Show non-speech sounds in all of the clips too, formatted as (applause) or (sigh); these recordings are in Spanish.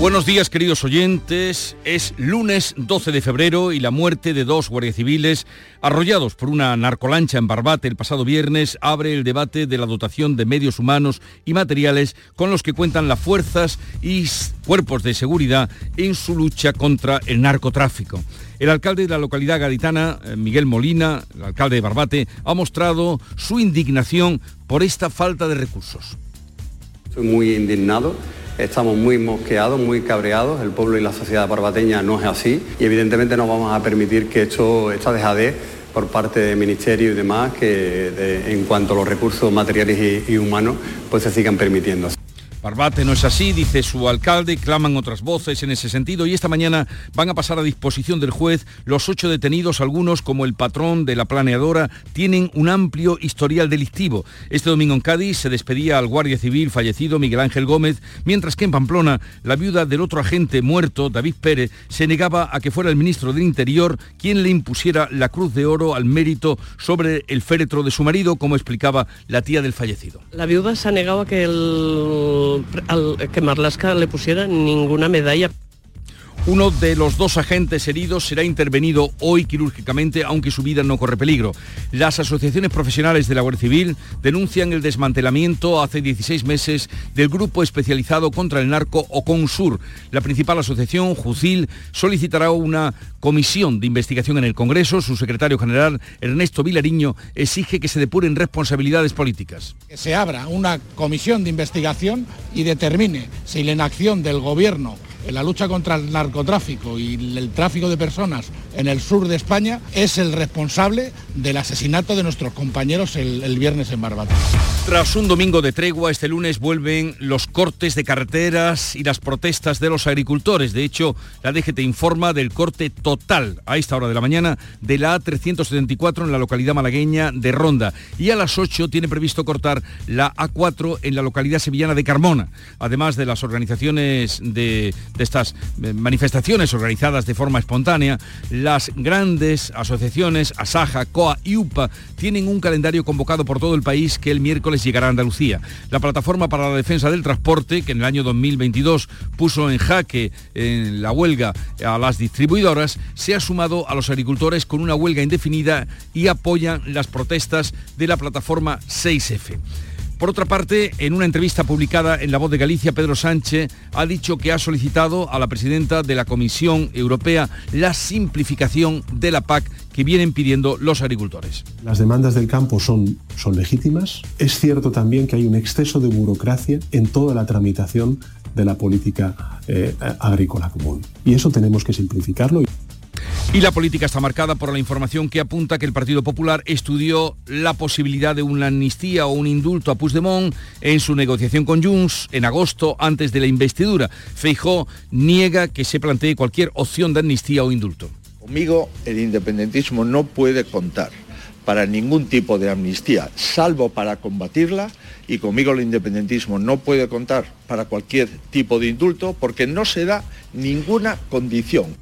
Buenos días queridos oyentes, es lunes 12 de febrero y la muerte de dos guardias civiles arrollados por una narcolancha en Barbate el pasado viernes abre el debate de la dotación de medios humanos y materiales con los que cuentan las fuerzas y cuerpos de seguridad en su lucha contra el narcotráfico. El alcalde de la localidad gaditana, eh, Miguel Molina, el alcalde de Barbate, ha mostrado su indignación por esta falta de recursos. Estoy muy indignado estamos muy mosqueados, muy cabreados, el pueblo y la sociedad barbateña no es así y evidentemente no vamos a permitir que esto, esta dejadez por parte del Ministerio y demás, que en cuanto a los recursos materiales y, y humanos, pues se sigan permitiendo. Barbate no es así, dice su alcalde, claman otras voces en ese sentido y esta mañana van a pasar a disposición del juez los ocho detenidos, algunos como el patrón de la planeadora, tienen un amplio historial delictivo. Este domingo en Cádiz se despedía al guardia civil fallecido Miguel Ángel Gómez, mientras que en Pamplona la viuda del otro agente muerto, David Pérez, se negaba a que fuera el ministro del Interior quien le impusiera la Cruz de Oro al mérito sobre el féretro de su marido, como explicaba la tía del fallecido. La viuda se ha negado a que el al, que Marlaska le pusiera ninguna medalla. Uno de los dos agentes heridos será intervenido hoy quirúrgicamente, aunque su vida no corre peligro. Las asociaciones profesionales de la Guardia Civil denuncian el desmantelamiento hace 16 meses del grupo especializado contra el narco Oconsur. La principal asociación, Jucil, solicitará una comisión de investigación en el Congreso. Su secretario general, Ernesto Vilariño, exige que se depuren responsabilidades políticas. Que se abra una comisión de investigación y determine si la inacción del Gobierno en la lucha contra el narcotráfico y el tráfico de personas en el sur de España es el responsable del asesinato de nuestros compañeros el, viernes en Barbate. Tras un domingo de tregua, este lunes vuelven los cortes de carreteras y las protestas de los agricultores. De hecho, la DGT informa del corte total a esta hora de la mañana de la A374 en la localidad malagueña de Ronda y a las 8 tiene previsto cortar la A4 en la localidad sevillana de Carmona. Además de las organizaciones de de estas eh, manifestaciones organizadas de forma espontánea, las grandes asociaciones, Asaja, COA y UPA, tienen un calendario convocado por todo el país que el miércoles llegará a Andalucía. La plataforma para la defensa del transporte, que en el año 2022 puso en jaque la huelga a las distribuidoras, se ha sumado a los agricultores con una huelga indefinida y apoyan las protestas de la plataforma 6F. Por otra parte, en una entrevista publicada en La Voz de Galicia, Pedro Sánchez ha dicho que ha solicitado a la presidenta de la Comisión Europea la simplificación de la PAC que vienen pidiendo los agricultores. Las demandas del campo son, son legítimas. Es cierto también que hay un exceso de burocracia en toda la tramitación de la política eh, agrícola común. Y eso tenemos que simplificarlo. Y la política está marcada por la información que apunta que el Partido Popular estudió la posibilidad de una amnistía o un indulto a Puigdemont en su negociación con Junts en agosto antes de la investidura. Feijó niega que se plantee cualquier opción de amnistía o indulto. Conmigo el independentismo no puede contar para ningún tipo de amnistía, salvo para combatirla, y conmigo el independentismo no puede contar para cualquier tipo de indulto porque no se da ninguna condición.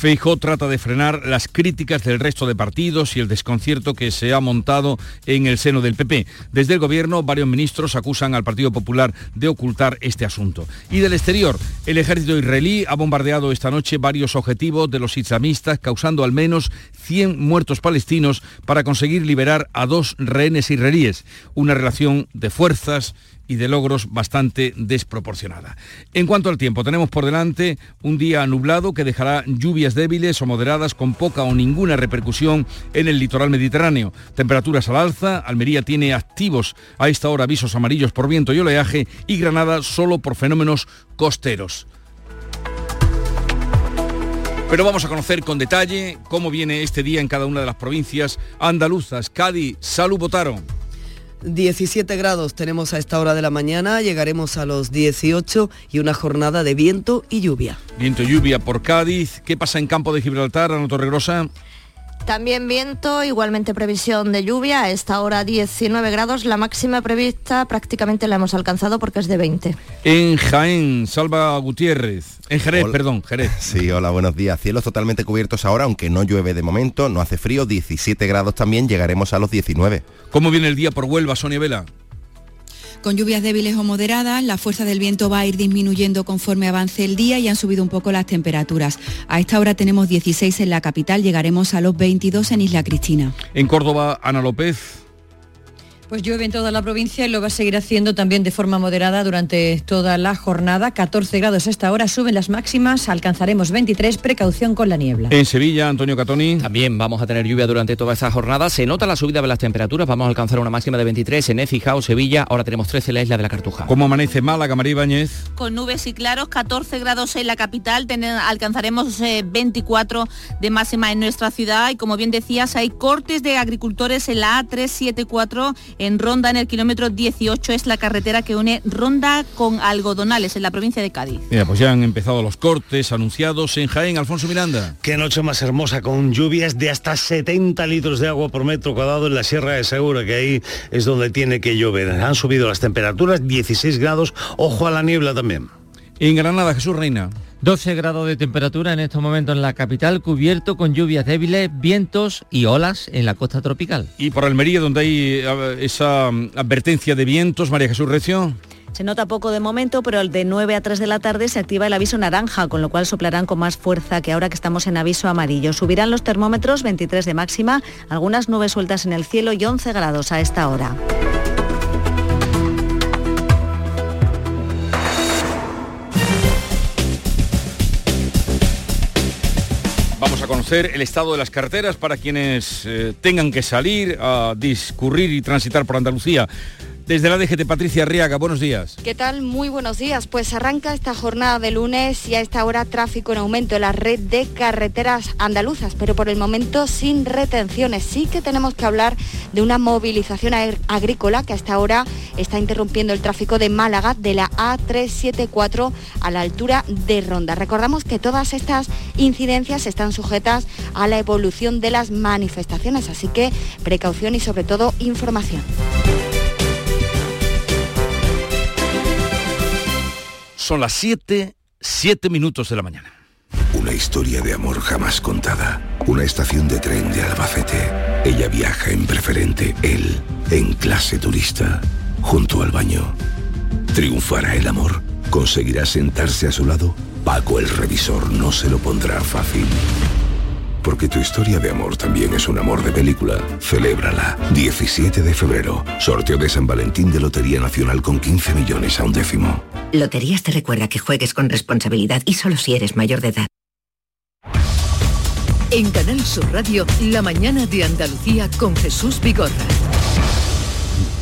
Feijó trata de frenar las críticas del resto de partidos y el desconcierto que se ha montado en el seno del PP. Desde el gobierno, varios ministros acusan al Partido Popular de ocultar este asunto. Y del exterior, el ejército israelí ha bombardeado esta noche varios objetivos de los islamistas, causando al menos 100 muertos palestinos para conseguir liberar a dos rehenes israelíes. Una relación de fuerzas y de logros bastante desproporcionada. En cuanto al tiempo, tenemos por delante un día nublado que dejará lluvias débiles o moderadas con poca o ninguna repercusión en el litoral mediterráneo. Temperaturas al alza, Almería tiene activos a esta hora avisos amarillos por viento y oleaje y Granada solo por fenómenos costeros. Pero vamos a conocer con detalle cómo viene este día en cada una de las provincias andaluzas. Cádiz, salud, votaron. 17 grados tenemos a esta hora de la mañana, llegaremos a los 18 y una jornada de viento y lluvia. Viento y lluvia por Cádiz. ¿Qué pasa en Campo de Gibraltar, Ana Torregrosa? También viento, igualmente previsión de lluvia, a esta hora 19 grados, la máxima prevista prácticamente la hemos alcanzado porque es de 20. En Jaén, Salva Gutiérrez. En Jerez, perdón, Jerez. (laughs) Sí, hola, buenos días. Cielos totalmente cubiertos ahora, aunque no llueve de momento, no hace frío, 17 grados también, llegaremos a los 19. ¿Cómo viene el día por Huelva, Sonia Vela? Con lluvias débiles o moderadas, la fuerza del viento va a ir disminuyendo conforme avance el día y han subido un poco las temperaturas. A esta hora tenemos 16 en la capital, llegaremos a los 22 en Isla Cristina. En Córdoba, Ana López. Pues llueve en toda la provincia y lo va a seguir haciendo también de forma moderada durante toda la jornada. 14 grados a esta hora, suben las máximas, alcanzaremos 23, precaución con la niebla. En Sevilla, Antonio Catoni. También vamos a tener lluvia durante toda esta jornada. Se nota la subida de las temperaturas, vamos a alcanzar una máxima de 23 en Écija Sevilla, ahora tenemos 13 en la isla de la Cartuja. ¿Cómo amanece Málaga, María Ibáñez? Con nubes y claros, 14 grados en la capital, alcanzaremos 24 eh, de máxima en nuestra ciudad y como bien decías, hay cortes de agricultores en la A374 en Ronda, en el kilómetro 18, es la carretera que une Ronda con Algodonales, en la provincia de Cádiz. Mira, pues ya han empezado los cortes anunciados en Jaén. Alfonso Miranda. Qué noche más hermosa, con lluvias de hasta 70 litros de agua por metro cuadrado en la Sierra de Segura, que ahí es donde tiene que llover. Han subido las temperaturas, 16 grados, ojo a la niebla también. En Granada, Jesús Reina. 12 grados de temperatura en estos momentos en la capital, cubierto con lluvias débiles, vientos y olas en la costa tropical. Y por Almería, donde hay eh, esa mm, advertencia de vientos, María Jesús Recio. Se nota poco de momento, pero de 9 a 3 de la tarde se activa el aviso naranja, con lo cual soplarán con más fuerza que ahora que estamos en aviso amarillo. Subirán los termómetros 23 de máxima, algunas nubes sueltas en el cielo y 11 grados a esta hora. El estado de las carreteras para quienes eh, tengan que salir a discurrir y transitar por Andalucía. Desde la DGT, Patricia Arriaga, buenos días. ¿Qué tal? Muy buenos días. Pues arranca esta jornada de lunes y a esta hora tráfico en aumento en la red de carreteras andaluzas, pero por el momento sin retenciones. Sí que tenemos que hablar de una movilización agrícola que hasta ahora está interrumpiendo el tráfico de Málaga de la A374 a la altura de Ronda. Recordamos que todas estas incidencias están sujetas a la evolución de las manifestaciones, así que precaución y sobre todo información. Son las 7, 7 minutos de la mañana. Una historia de amor jamás contada. Una estación de tren de Albacete. Ella viaja en preferente, él en clase turista, junto al baño. ¿Triunfará el amor? ¿Conseguirá sentarse a su lado? Paco el revisor no se lo pondrá fácil. Porque tu historia de amor también es un amor de película. Celébrala. 17 de febrero. Sorteo de San Valentín de Lotería Nacional con 15 millones a un décimo. Loterías te recuerda que juegues con responsabilidad y solo si eres mayor de edad. En Canal Sur Radio, la mañana de Andalucía con Jesús Vigorra.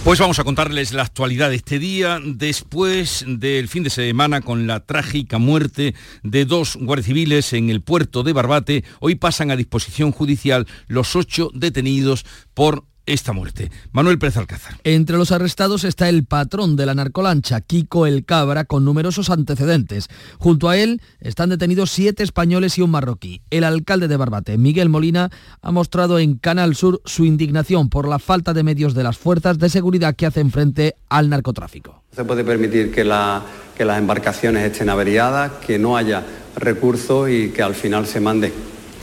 Pues vamos a contarles la actualidad de este día después del fin de semana con la trágica muerte de dos guardias civiles en el puerto de Barbate. Hoy pasan a disposición judicial los ocho detenidos por esta muerte. Manuel Pérez Alcázar. Entre los arrestados está el patrón de la narcolancha, Kiko El Cabra, con numerosos antecedentes. Junto a él están detenidos siete españoles y un marroquí. El alcalde de Barbate, Miguel Molina, ha mostrado en Canal Sur su indignación por la falta de medios de las fuerzas de seguridad que hacen frente al narcotráfico. Se puede permitir que, las embarcaciones estén averiadas, que no haya recursos y que al final se mande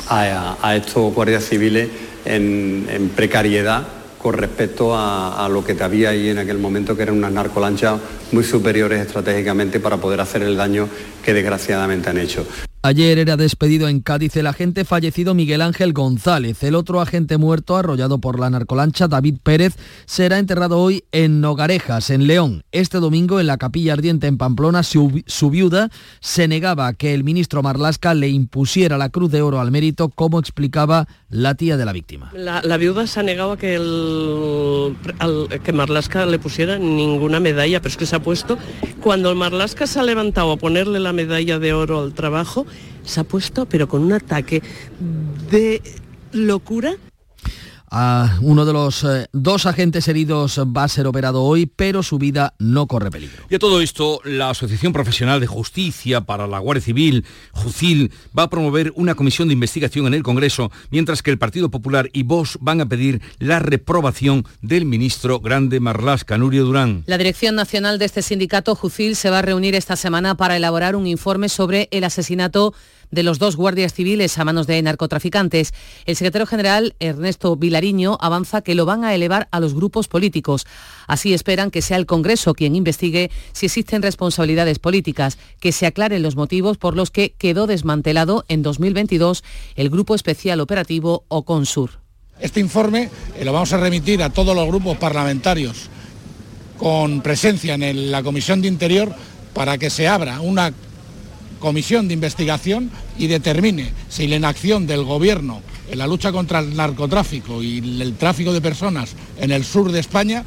a, estos guardias civiles en precariedad con respecto a, lo que te había ahí en aquel momento, que eran unas narcolanchas muy superiores estratégicamente para poder hacer el daño que desgraciadamente han hecho. Ayer era despedido en Cádiz el agente fallecido Miguel Ángel González. El otro agente muerto, arrollado por la narcolancha David Pérez, será enterrado hoy en Nogarejas, en León. Este domingo, en la capilla ardiente en Pamplona, su, viuda se negaba que el ministro Marlasca le impusiera la Cruz de Oro al mérito, como explicaba la tía de la víctima. La, viuda se ha negado a que, el, que Marlasca le pusiera ninguna medalla, pero es que se ha puesto. Cuando el Marlasca se ha levantado a ponerle la medalla de oro al trabajo, se ha puesto, pero con un ataque de locura Ah, uno de los eh, dos agentes heridos va a ser operado hoy, pero su vida no corre peligro. Y a todo esto, la Asociación Profesional de Justicia para la Guardia Civil, JUCIL, va a promover una comisión de investigación en el Congreso, mientras que el Partido Popular y Vox van a pedir la reprobación del ministro Grande Marlasca, Nurio Durán. La Dirección Nacional de este sindicato, JUCIL, se va a reunir esta semana para elaborar un informe sobre el asesinato de los dos guardias civiles a manos de narcotraficantes. El secretario general, Ernesto Vilariño, avanza que lo van a elevar a los grupos políticos. Así esperan que sea el Congreso quien investigue si existen responsabilidades políticas, que se aclaren los motivos por los que quedó desmantelado en 2022 el Grupo Especial Operativo Oconsur. Este informe eh, lo vamos a remitir a todos los grupos parlamentarios con presencia en la Comisión de Interior para que se abra una comisión de investigación y determine si la inacción del Gobierno en la lucha contra el narcotráfico y el tráfico de personas en el sur de España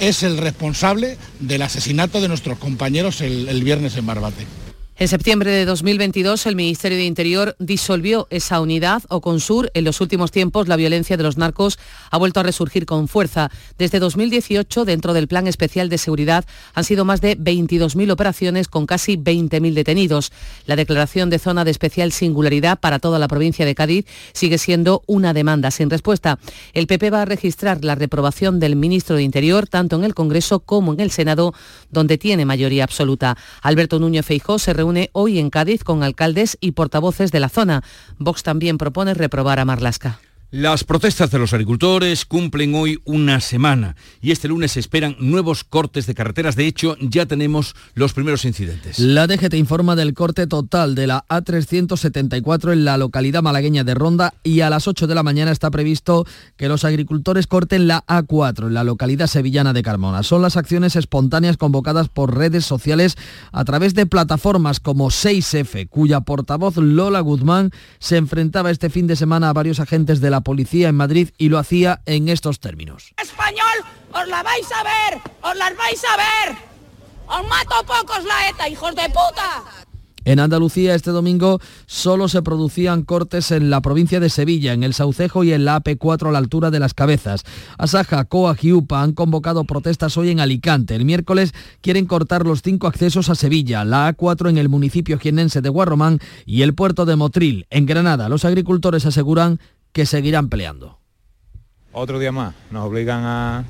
es el responsable del asesinato de nuestros compañeros el, el viernes en Barbate. En septiembre de 2022, el Ministerio de Interior disolvió esa unidad o Consur. En los últimos tiempos, la violencia de los narcos ha vuelto a resurgir con fuerza. Desde 2018, dentro del Plan Especial de Seguridad, han sido más de 22.000 operaciones con casi 20.000 detenidos. La declaración de zona de especial singularidad para toda la provincia de Cádiz sigue siendo una demanda sin respuesta. El PP va a registrar la reprobación del ministro de Interior tanto en el Congreso como en el Senado, donde tiene mayoría absoluta. Alberto Núñez Feijó se reúne hoy en Cádiz con alcaldes y portavoces de la zona. Vox también propone reprobar a Marlasca. Las protestas de los agricultores cumplen hoy una semana y este lunes se esperan nuevos cortes de carreteras. De hecho, ya tenemos los primeros incidentes. La DGT informa del corte total de la A374 en la localidad malagueña de Ronda y a las 8 de la mañana está previsto que los agricultores corten la A4 en la localidad sevillana de Carmona. Son las acciones espontáneas convocadas por redes sociales a través de plataformas como 6F, cuya portavoz Lola Guzmán se enfrentaba este fin de semana a varios agentes de la policía en Madrid y lo hacía en estos términos. Español, os la vais a ver, os las vais a ver. Os mato pocos la ETA, hijos de puta. En Andalucía este domingo solo se producían cortes en la provincia de Sevilla, en el Saucejo y en la AP4 a la altura de las cabezas. Asaja, Coa y UPA han convocado protestas hoy en Alicante. El miércoles quieren cortar los cinco accesos a Sevilla, la A4 en el municipio jienense de Guarromán y el puerto de Motril. En Granada, los agricultores aseguran que seguirán peleando. Otro día más, nos obligan a,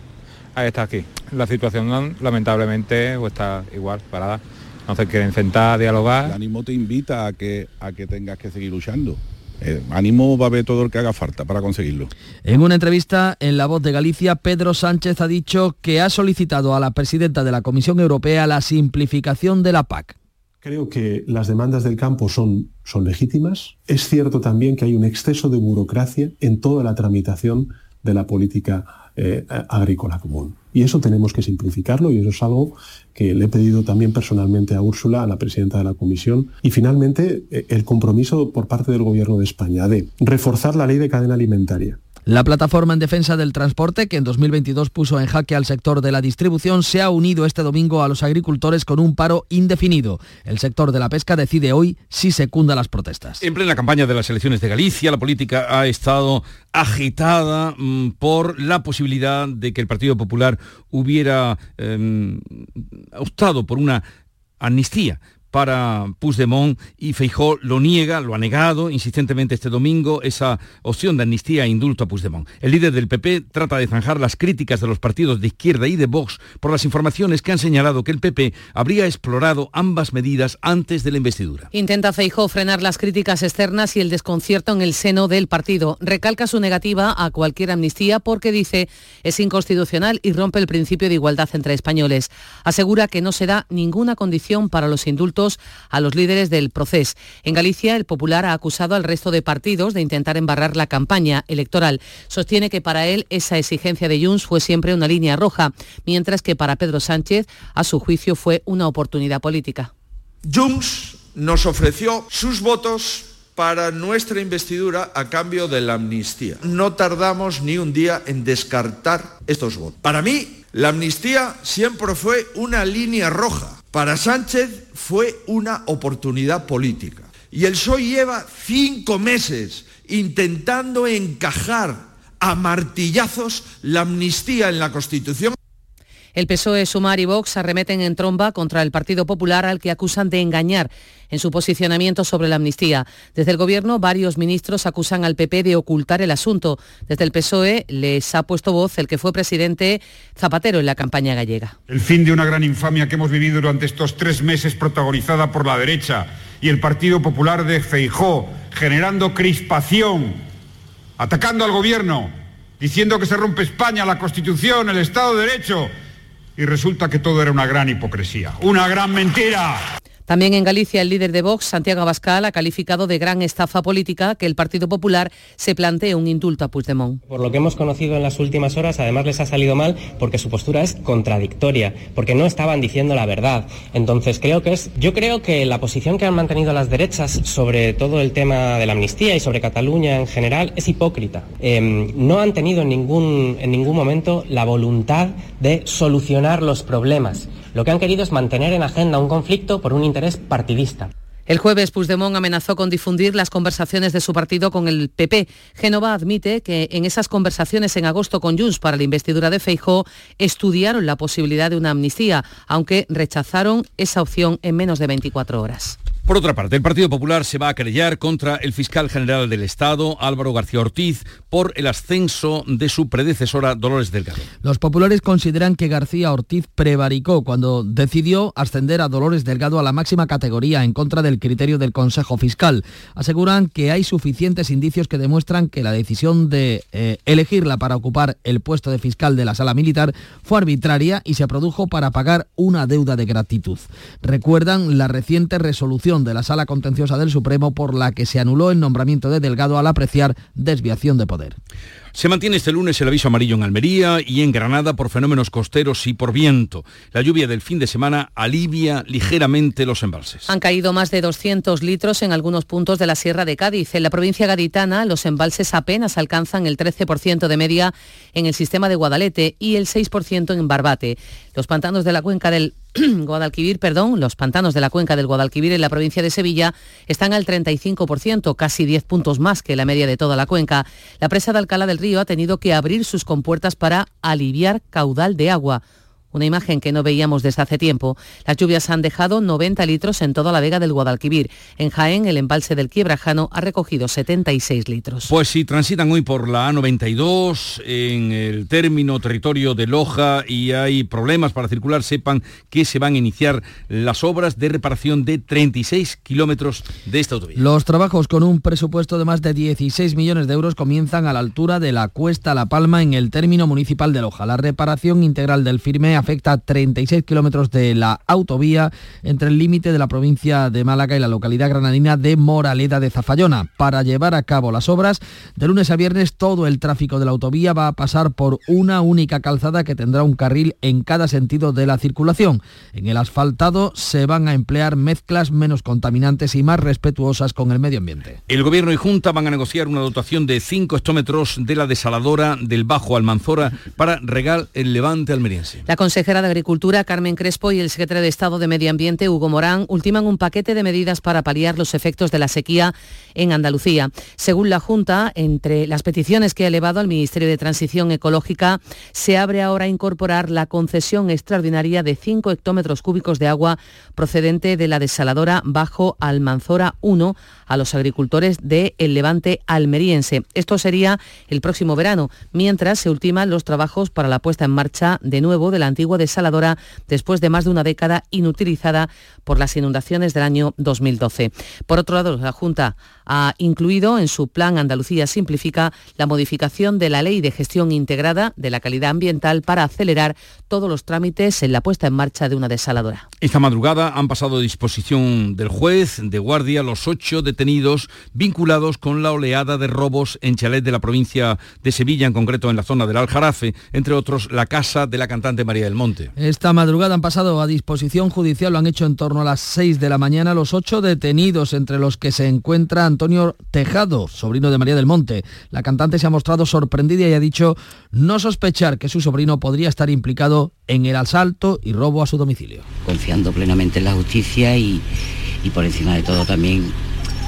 estar aquí. La situación lamentablemente pues, está igual, parada. No se quieren sentar, dialogar. El ánimo te invita a que, a que tengas que seguir luchando. El ánimo va a ver todo el que haga falta para conseguirlo. En una entrevista en La Voz de Galicia, Pedro Sánchez ha dicho que ha solicitado a la presidenta de la Comisión Europea la simplificación de la PAC. Creo que las demandas del campo son, son legítimas. Es cierto también que hay un exceso de burocracia en toda la tramitación de la política eh, agrícola común. Y eso tenemos que simplificarlo y eso es algo que le he pedido también personalmente a Úrsula, a la presidenta de la Comisión. Y finalmente, eh, el compromiso por parte del Gobierno de España de reforzar la ley de cadena alimentaria la plataforma en defensa del transporte, que en 2022 puso en jaque al sector de la distribución, se ha unido este domingo a los agricultores con un paro indefinido. El sector de la pesca decide hoy si secunda las protestas. En plena campaña de las elecciones de Galicia, la política ha estado agitada mm, por la posibilidad de que el Partido Popular hubiera em, optado por una amnistía para Puigdemont y Feijó lo niega, lo ha negado insistentemente este domingo esa opción de amnistía e indulto a Puigdemont. El líder del PP trata de zanjar las críticas de los partidos de izquierda y de Vox por las informaciones que han señalado que el PP habría explorado ambas medidas antes de la investidura. Intenta Feijó frenar las críticas externas y el desconcierto en el seno del partido. Recalca su negativa a cualquier amnistía porque dice es inconstitucional y rompe el principio de igualdad entre españoles. Asegura que no se da ninguna condición para los indultos a los líderes del proceso. En Galicia, el Popular ha acusado al resto de partidos de intentar embarrar la campaña electoral. Sostiene que para él esa exigencia de Junts fue siempre una línea roja, mientras que para Pedro Sánchez, a su juicio, fue una oportunidad política. Junts nos ofreció sus votos para nuestra investidura a cambio de la amnistía. No tardamos ni un día en descartar estos votos. Para mí, la amnistía siempre fue una línea roja para Sánchez fue una oportunidad política. Y el PSOE lleva cinco meses intentando encajar a martillazos la amnistía en la Constitución. El PSOE, Sumar y Vox arremeten en tromba contra el Partido Popular al que acusan de engañar en su posicionamiento sobre la amnistía. Desde el Gobierno, varios ministros acusan al PP de ocultar el asunto. Desde el PSOE les ha puesto voz el que fue presidente Zapatero en la campaña gallega. El fin de una gran infamia que hemos vivido durante estos tres meses protagonizada por la derecha y el Partido Popular de Feijó, generando crispación, atacando al Gobierno, diciendo que se rompe España, la Constitución, el Estado de Derecho. Y resulta que todo era una gran hipocresía, una gran mentira. También en Galicia, el líder de Vox, Santiago Abascal, ha calificado de gran estafa política que el Partido Popular se plantee un indulto a Puigdemont. Por lo que hemos conocido en las últimas horas, además les ha salido mal porque su postura es contradictoria, porque no estaban diciendo la verdad. Entonces creo que es, yo creo que la posición que han mantenido las derechas sobre todo el tema de la amnistía y sobre Cataluña en general es hipócrita. Eh, no han tenido en ningún, en ningún momento la voluntad de solucionar los problemas. Lo que han querido es mantener en agenda un conflicto por un interés partidista. El jueves Puigdemont amenazó con difundir las conversaciones de su partido con el PP. Génova admite que en esas conversaciones en agosto con Junts para la investidura de Feijó estudiaron la posibilidad de una amnistía, aunque rechazaron esa opción en menos de 24 horas. Por otra parte, el Partido Popular se va a querellar contra el fiscal general del Estado, Álvaro García Ortiz, por el ascenso de su predecesora Dolores Delgado. Los populares consideran que García Ortiz prevaricó cuando decidió ascender a Dolores Delgado a la máxima categoría en contra del criterio del Consejo Fiscal. Aseguran que hay suficientes indicios que demuestran que la decisión de eh, elegirla para ocupar el puesto de fiscal de la sala militar fue arbitraria y se produjo para pagar una deuda de gratitud. Recuerdan la reciente resolución de la Sala Contenciosa del Supremo por la que se anuló el nombramiento de Delgado al apreciar desviación de poder. Se mantiene este lunes el aviso amarillo en Almería y en Granada por fenómenos costeros y por viento. La lluvia del fin de semana alivia ligeramente los embalses. Han caído más de 200 litros en algunos puntos de la Sierra de Cádiz. En la provincia gaditana los embalses apenas alcanzan el 13% de media en el sistema de Guadalete y el 6% en Barbate. Los pantanos de la cuenca del (clears throat) Guadalquivir, perdón, los pantanos de la cuenca del Guadalquivir en la provincia de Sevilla están al 35%, casi 10 puntos más que la media de toda la cuenca. La presa de Alcalá del Río ha tenido que abrir sus compuertas para aliviar caudal de agua una imagen que no veíamos desde hace tiempo. Las lluvias han dejado 90 litros en toda la vega del Guadalquivir. En Jaén, el embalse del Quiebrajano ha recogido 76 litros. Pues si transitan hoy por la A92, en el término territorio de Loja y hay problemas para circular, sepan que se van a iniciar las obras de reparación de 36 kilómetros de esta autovía. Los trabajos con un presupuesto de más de 16 millones de euros comienzan a la altura de la Cuesta La Palma en el término municipal de Loja. La reparación integral del firme afecta a 36 kilómetros de la autovía entre el límite de la provincia de Málaga y la localidad granadina de Moraleda de Zafallona. Para llevar a cabo las obras, de lunes a viernes todo el tráfico de la autovía va a pasar por una única calzada que tendrá un carril en cada sentido de la circulación. En el asfaltado se van a emplear mezclas menos contaminantes y más respetuosas con el medio ambiente. El Gobierno y Junta van a negociar una dotación de 5 hectómetros de la desaladora del Bajo Almanzora para regar el levante almeriense. La consejera de Agricultura, Carmen Crespo, y el secretario de Estado de Medio Ambiente, Hugo Morán, ultiman un paquete de medidas para paliar los efectos de la sequía en Andalucía. Según la Junta, entre las peticiones que ha elevado al Ministerio de Transición Ecológica, se abre ahora a incorporar la concesión extraordinaria de 5 hectómetros cúbicos de agua procedente de la desaladora Bajo Almanzora 1 a los agricultores de El Levante almeriense. Esto sería el próximo verano, mientras se ultiman los trabajos para la puesta en marcha de nuevo de la antigua desaladora después de más de una década inutilizada por las inundaciones del año 2012. Por otro lado, la Junta ha incluido en su plan Andalucía Simplifica la modificación de la Ley de Gestión Integrada de la Calidad Ambiental para acelerar todos los trámites en la puesta en marcha de una desaladora. Esta madrugada han pasado a disposición del juez de guardia los ocho detenidos vinculados con la oleada de robos en chalet de la provincia de Sevilla, en concreto en la zona del Aljarafe, entre otros la casa de la cantante María del Monte. Esta madrugada han pasado a disposición judicial, lo han hecho en torno a las 6 de la mañana los ocho detenidos, entre los que se encuentra Antonio Tejado, sobrino de María del Monte. La cantante se ha mostrado sorprendida y ha dicho no sospechar que su sobrino podría estar implicado en el asalto y robo a su domicilio. Confiando plenamente en la justicia y, y por encima de todo también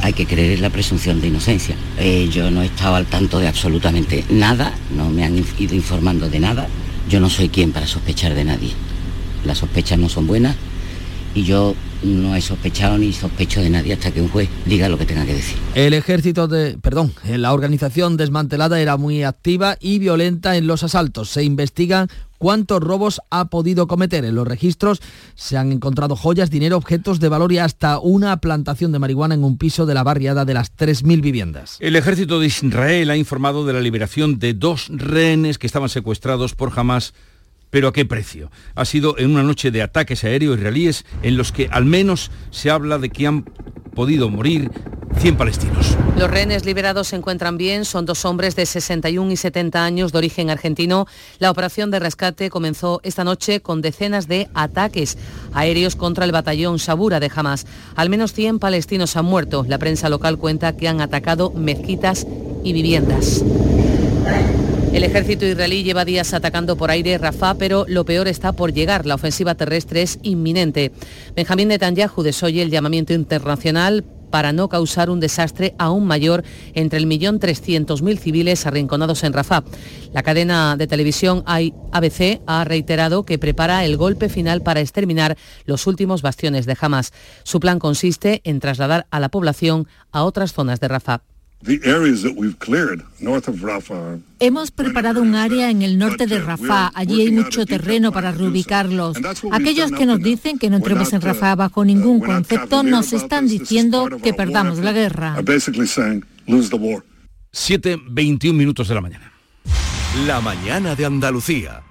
hay que creer en la presunción de inocencia. Eh, yo no he estado al tanto de absolutamente nada, no me han ido informando de nada. Yo no soy quien para sospechar de nadie. Las sospechas no son buenas y yo no he sospechado ni sospecho de nadie hasta que un juez diga lo que tenga que decir. El ejército de, perdón, la organización desmantelada era muy activa y violenta en los asaltos. Se investigan cuántos robos ha podido cometer. En los registros se han encontrado joyas, dinero, objetos de valor y hasta una plantación de marihuana en un piso de la barriada de las 3.000 viviendas. El ejército de Israel ha informado de la liberación de dos rehenes que estaban secuestrados por Hamas pero ¿a qué precio? Ha sido en una noche de ataques aéreos israelíes en los que al menos se habla de que han podido morir 100 palestinos. Los rehenes liberados se encuentran bien, son dos hombres de 61 y 70 años de origen argentino. La operación de rescate comenzó esta noche con decenas de ataques aéreos contra el batallón Sabura de Hamas. Al menos 100 palestinos han muerto. La prensa local cuenta que han atacado mezquitas y viviendas. El ejército israelí lleva días atacando por aire Rafah, pero lo peor está por llegar. La ofensiva terrestre es inminente. Benjamín Netanyahu desoye el llamamiento internacional para no causar un desastre aún mayor entre el millón trescientos mil civiles arrinconados en Rafah. La cadena de televisión ABC ha reiterado que prepara el golpe final para exterminar los últimos bastiones de Hamas. Su plan consiste en trasladar a la población a otras zonas de Rafah. Hemos preparado un área en el norte de Rafah. Allí hay mucho terreno para reubicarlos. Aquellos que nos dicen que no entremos en Rafah bajo ningún concepto nos están diciendo que perdamos la guerra. 7.21 minutos de la mañana. La mañana de Andalucía.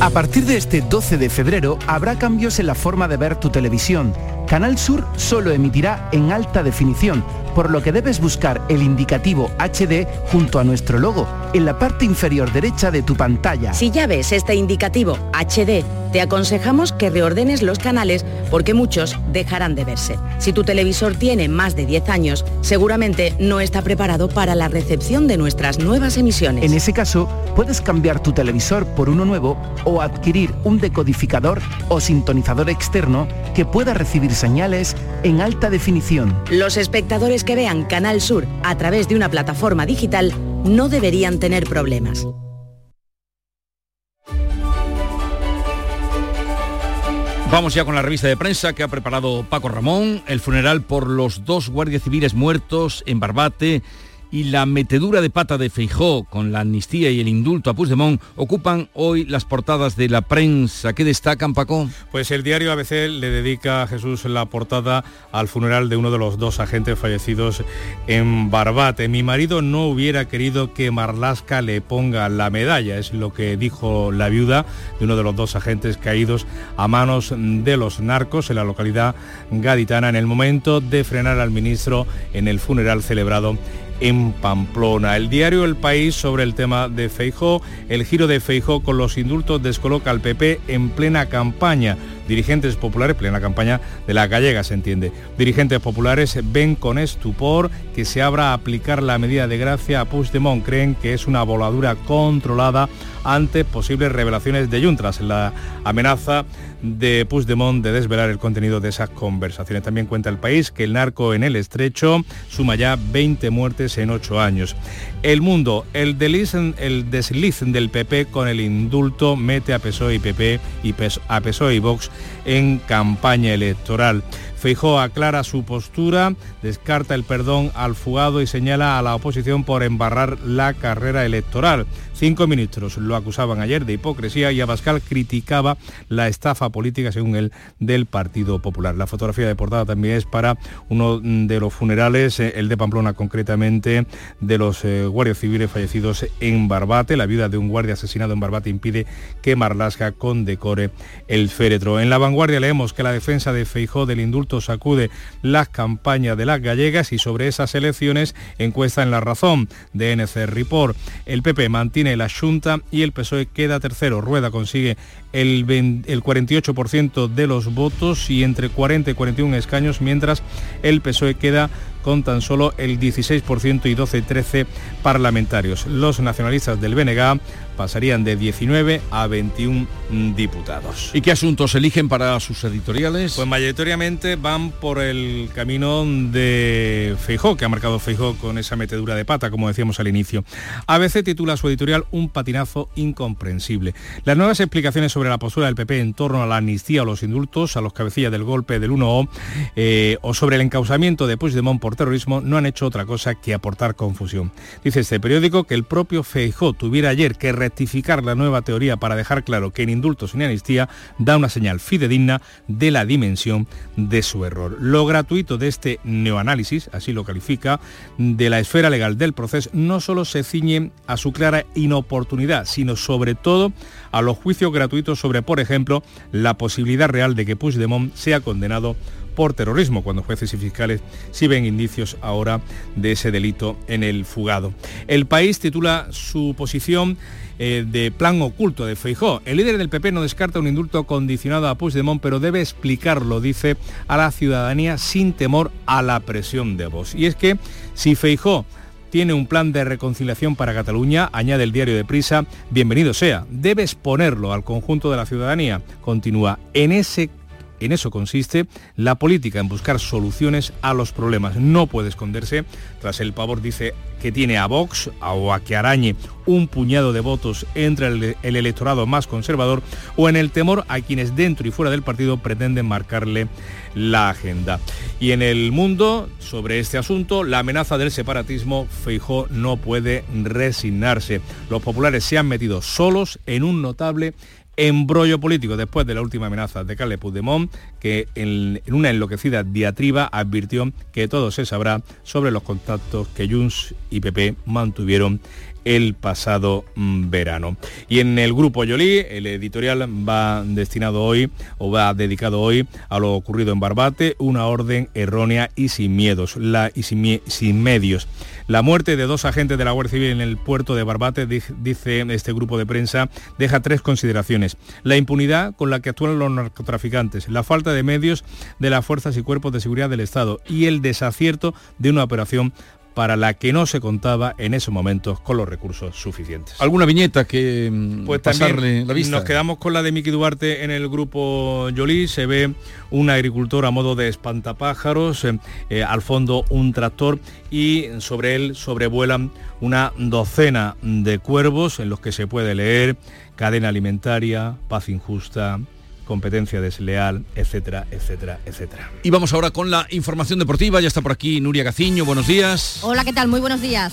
A partir de este 12 de febrero habrá cambios en la forma de ver tu televisión. Canal Sur solo emitirá en alta definición, por lo que debes buscar el indicativo HD junto a nuestro logo en la parte inferior derecha de tu pantalla. Si ya ves este indicativo HD, te aconsejamos que reordenes los canales porque muchos dejarán de verse. Si tu televisor tiene más de 10 años, seguramente no está preparado para la recepción de nuestras nuevas emisiones. En ese caso, puedes cambiar tu televisor por uno nuevo o adquirir un decodificador o sintonizador externo que pueda recibir señales en alta definición. Los espectadores que vean Canal Sur a través de una plataforma digital no deberían tener problemas. Vamos ya con la revista de prensa que ha preparado Paco Ramón, el funeral por los dos guardias civiles muertos en Barbate y la metedura de pata de Feijó con la amnistía y el indulto a Puigdemont ocupan hoy las portadas de la prensa. ¿Qué destacan, Paco? Pues el diario ABC le dedica a Jesús la portada al funeral de uno de los dos agentes fallecidos en Barbate. Mi marido no hubiera querido que Marlasca le ponga la medalla, es lo que dijo la viuda de uno de los dos agentes caídos a manos de los narcos en la localidad gaditana en el momento de frenar al ministro en el funeral celebrado en Pamplona. El diario El País sobre el tema de Feijó, el giro de Feijó con los indultos descoloca al PP en plena campaña. Dirigentes populares, plena campaña de la gallega se entiende. Dirigentes populares ven con estupor que se abra a aplicar la medida de gracia a Puigdemont. Creen que es una voladura controlada ante posibles revelaciones de Juntras. La amenaza de Puigdemont de desvelar el contenido de esas conversaciones. También cuenta el país que el narco en el estrecho suma ya 20 muertes en 8 años. El mundo, el desliz, el desliz del PP con el indulto mete a PSOE y PP y a PSOE y Vox en campaña electoral. Feijó aclara su postura, descarta el perdón al fugado y señala a la oposición por embarrar la carrera electoral. Cinco ministros lo acusaban ayer de hipocresía y Abascal criticaba la estafa política, según él, del Partido Popular. La fotografía de portada también es para uno de los funerales, eh, el de Pamplona concretamente, de los eh, guardias civiles fallecidos en Barbate. La viuda de un guardia asesinado en Barbate impide que Marlasca condecore el féretro. En la vanguardia leemos que la defensa de Feijó del indulto sacude las campañas de las gallegas y sobre esas elecciones encuesta en la razón de NC Report. El PP mantiene la Junta y el PSOE queda tercero. Rueda consigue el, el 48% de los votos y entre 40 y 41 escaños, mientras el PSOE queda con tan solo el 16% y 12-13 parlamentarios. Los nacionalistas del BNG pasarían de 19 a 21 diputados. ¿Y qué asuntos eligen para sus editoriales? Pues mayoritariamente van por el camino de Feijó, que ha marcado Feijó con esa metedura de pata, como decíamos al inicio. ABC titula su editorial Un patinazo incomprensible. Las nuevas explicaciones sobre la postura del PP en torno a la amnistía o los indultos a los cabecillas del golpe del 1O eh, o sobre el encausamiento de Puigdemont por terrorismo no han hecho otra cosa que aportar confusión. Dice este periódico que el propio Feijó tuviera ayer que rectificar la nueva teoría para dejar claro que en indultos y amnistía da una señal fidedigna de la dimensión de su error. Lo gratuito de este neoanálisis, así lo califica, de la esfera legal del proceso no solo se ciñe a su clara inoportunidad, sino sobre todo a los juicios gratuitos sobre, por ejemplo, la posibilidad real de que Puigdemont sea condenado por terrorismo, cuando jueces y fiscales sí ven indicios ahora de ese delito en el fugado. El país titula su posición eh, de plan oculto de Feijó. El líder del PP no descarta un indulto condicionado a Puigdemont, pero debe explicarlo, dice, a la ciudadanía sin temor a la presión de voz. Y es que si Feijó tiene un plan de reconciliación para Cataluña, añade el diario de Prisa, bienvenido sea, debe exponerlo al conjunto de la ciudadanía. Continúa, en ese en eso consiste la política, en buscar soluciones a los problemas. No puede esconderse tras el pavor, dice, que tiene a Vox o a que arañe un puñado de votos entre el, el, electorado más conservador o en el temor a quienes dentro y fuera del partido pretenden marcarle la agenda. Y en el mundo, sobre este asunto, la amenaza del separatismo, Feijó no puede resignarse. Los populares se han metido solos en un notable embrollo político después de la última amenaza de Carles Puigdemont, que en, una enloquecida diatriba advirtió que todo se sabrá sobre los contactos que Junts y PP mantuvieron el pasado mm, verano. Y en el grupo Yolí, el editorial va destinado hoy o va dedicado hoy a lo ocurrido en Barbate, una orden errónea y sin miedos, la, y sin. La muerte de dos agentes de la Guardia Civil en el puerto de Barbate, dice este grupo de prensa, deja tres consideraciones. La impunidad con la que actúan los narcotraficantes, la falta de medios de las fuerzas y cuerpos de seguridad del Estado y el desacierto de una operación para la que no se contaba en esos momentos con los recursos suficientes. ¿Alguna viñeta que pues pasarle la vista? Nos quedamos con la de Miki Duarte en el grupo Yolí, se ve un agricultor a modo de espantapájaros, eh, eh, al fondo un tractor y sobre él sobrevuelan una docena de cuervos en los que se puede leer cadena alimentaria, paz injusta, competencia desleal, etcétera, etcétera, etcétera. Y vamos ahora con la información deportiva. Ya está por aquí Nuria Gaciño. Buenos días. Hola, ¿qué tal? Muy buenos días.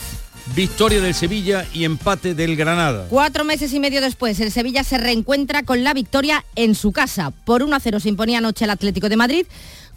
Victoria del Sevilla y empate del Granada. Cuatro meses y medio después, el Sevilla se reencuentra con la victoria en su casa. Por 1 a 0 se imponía anoche el Atlético de Madrid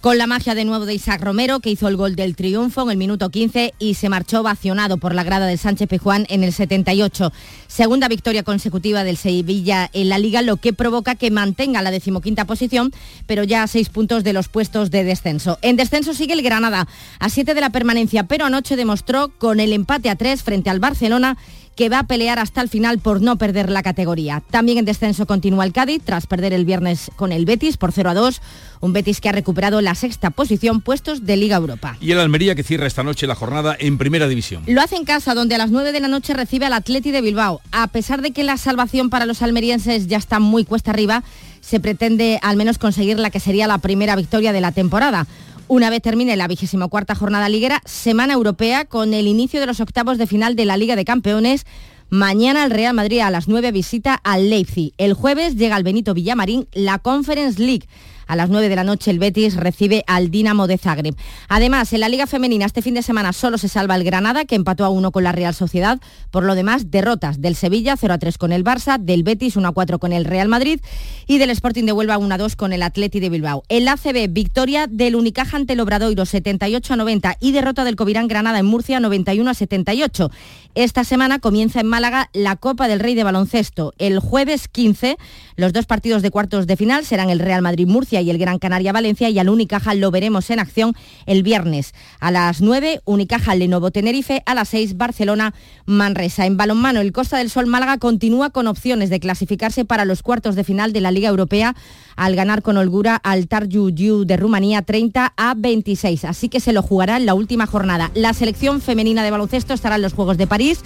con la magia de nuevo de Isaac Romero, que hizo el gol del triunfo en el minuto 15 y se marchó ovacionado por la grada de Sánchez Pejuán en el 78. Segunda victoria consecutiva del Sevilla en la liga, lo que provoca que mantenga la decimoquinta posición, pero ya a seis puntos de los puestos de descenso. En descenso sigue el Granada, a siete de la permanencia, pero anoche demostró con el empate a tres frente al Barcelona que va a pelear hasta el final por no perder la categoría. También en descenso continúa el Cádiz tras perder el viernes con el Betis por 0 a 2, un Betis que ha recuperado la sexta posición puestos de Liga Europa. Y el Almería que cierra esta noche la jornada en Primera División. Lo hace en casa donde a las 9 de la noche recibe al Atleti de Bilbao. A pesar de que la salvación para los almerienses ya está muy cuesta arriba, se pretende al menos conseguir la que sería la primera victoria de la temporada. Una vez termine la vigésimo cuarta jornada liguera, semana europea con el inicio de los octavos de final de la Liga de Campeones. Mañana el Real Madrid a las 9 visita al Leipzig. El jueves llega al Benito Villamarín la Conference League. A las 9 de la noche el Betis recibe al Dinamo de Zagreb. Además, en la Liga Femenina este fin de semana solo se salva el Granada, que empató a 1 con la Real Sociedad. Por lo demás, derrotas del Sevilla 0 a 3 con el Barça, del Betis 1 a 4 con el Real Madrid y del Sporting de Huelva 1 a 2 con el Atleti de Bilbao. El ACB, victoria del Unicaja ante el Obradoiro 78 a 90 y derrota del Covirán Granada en Murcia 91 a 78. Esta semana comienza en Málaga la Copa del Rey de Baloncesto. El jueves 15, los dos partidos de cuartos de final serán el Real Madrid-Murcia y el Gran Canaria-Valencia y al Unicaja lo veremos en acción el viernes. A las 9, Unicaja-Lenovo-Tenerife, a las 6, Barcelona-Manresa. En balonmano, el Costa del Sol Málaga continúa con opciones de clasificarse para los cuartos de final de la Liga Europea al ganar con holgura al Tarju de Rumanía 30 a 26. Así que se lo jugará en la última jornada. La selección femenina de baloncesto estará en los Juegos de París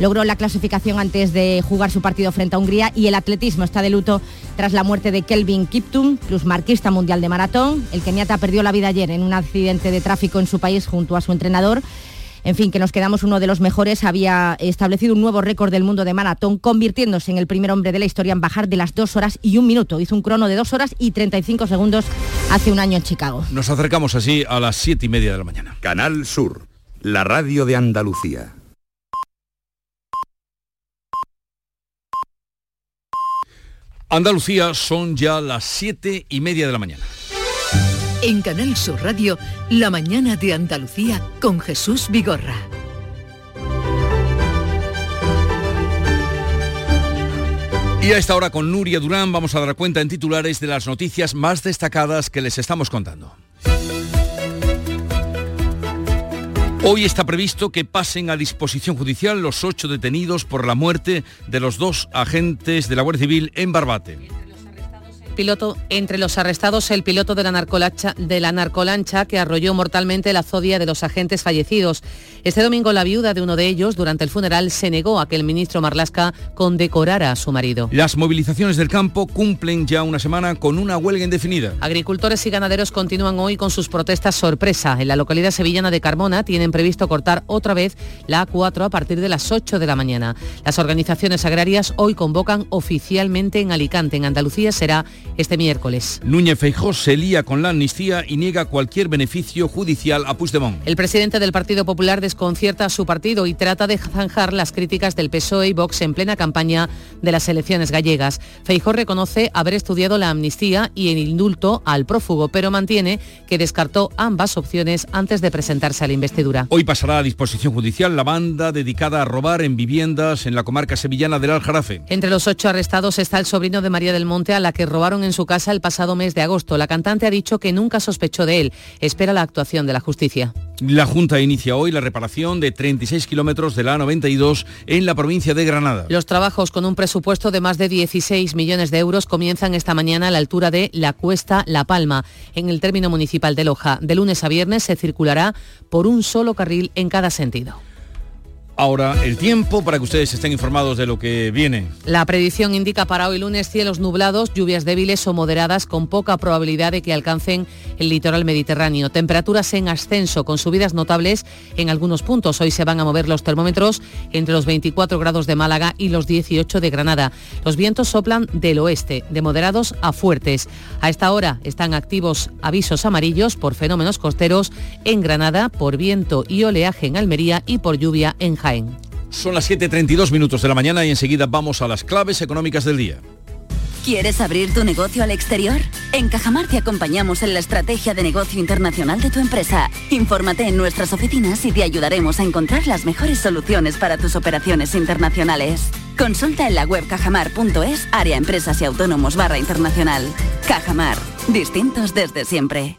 logró la clasificación antes de jugar su partido frente a Hungría y el atletismo está de luto tras la muerte de Kelvin Kiptum, marquista mundial de maratón. El keniata perdió la vida ayer en un accidente de tráfico en su país junto a su entrenador. En fin, que nos quedamos uno de los mejores, había establecido un nuevo récord del mundo de maratón, convirtiéndose en el primer hombre de la historia en bajar de las dos horas y un minuto. Hizo un crono de dos horas y 35 segundos hace un año en Chicago. Nos acercamos así a las siete y media de la mañana. Canal Sur, la radio de Andalucía. Andalucía son ya las siete y media de la mañana. En Canal Sur Radio, La mañana de Andalucía con Jesús Vigorra. Y a esta hora con Nuria Durán vamos a dar cuenta en titulares de las noticias más destacadas que les estamos contando. Hoy está previsto que pasen a disposición judicial los ocho detenidos por la muerte de los dos agentes de la Guardia Civil en Barbate piloto, entre los arrestados el piloto de la, narcolancha, de la narcolancha que arrolló mortalmente la zodia de los agentes fallecidos. Este domingo la viuda de uno de ellos durante el funeral se negó a que el ministro Marlasca condecorara a su marido. Las movilizaciones del campo cumplen ya una semana con una huelga indefinida. Agricultores y ganaderos continúan hoy con sus protestas sorpresa. En la localidad sevillana de Carmona tienen previsto cortar otra vez la A4 a partir de las 8 de la mañana. Las organizaciones agrarias hoy convocan oficialmente en Alicante. En Andalucía será este miércoles. Núñez Feijó se lía con la amnistía y niega cualquier beneficio judicial a Puigdemont. El presidente del Partido Popular desconcierta a su partido y trata de zanjar las críticas del PSOE y Vox en plena campaña de las elecciones gallegas. Feijó reconoce haber estudiado la amnistía y el indulto al prófugo, pero mantiene que descartó ambas opciones antes de presentarse a la investidura. Hoy pasará a disposición judicial la banda dedicada a robar en viviendas en la comarca sevillana del Aljarafe. Entre los ocho arrestados está el sobrino de María del Monte a la que robaron en su casa el pasado mes de agosto. La cantante ha dicho que nunca sospechó de él. Espera la actuación de la justicia. La Junta inicia hoy la reparación de 36 kilómetros de la A92 en la provincia de Granada. Los trabajos con un presupuesto de más de 16 millones de euros comienzan esta mañana a la altura de La Cuesta La Palma, en el término municipal de Loja. De lunes a viernes se circulará por un solo carril en cada sentido. Ahora el tiempo para que ustedes estén informados de lo que viene. La predicción indica para hoy lunes cielos nublados, lluvias débiles o moderadas con poca probabilidad de que alcancen el litoral mediterráneo. Temperaturas en ascenso con subidas notables en algunos puntos. Hoy se van a mover los termómetros entre los 24 grados de Málaga y los 18 de Granada. Los vientos soplan del oeste, de moderados a fuertes. A esta hora están activos avisos amarillos por fenómenos costeros en Granada, por viento y oleaje en Almería y por lluvia en Jaén. Son las 7.32 minutos de la mañana y enseguida vamos a las claves económicas del día. ¿Quieres abrir tu negocio al exterior? En Cajamar te acompañamos en la estrategia de negocio internacional de tu empresa. Infórmate en nuestras oficinas y te ayudaremos a encontrar las mejores soluciones para tus operaciones internacionales. Consulta en la web cajamar.es, área empresas y autónomos barra internacional. Cajamar, distintos desde siempre.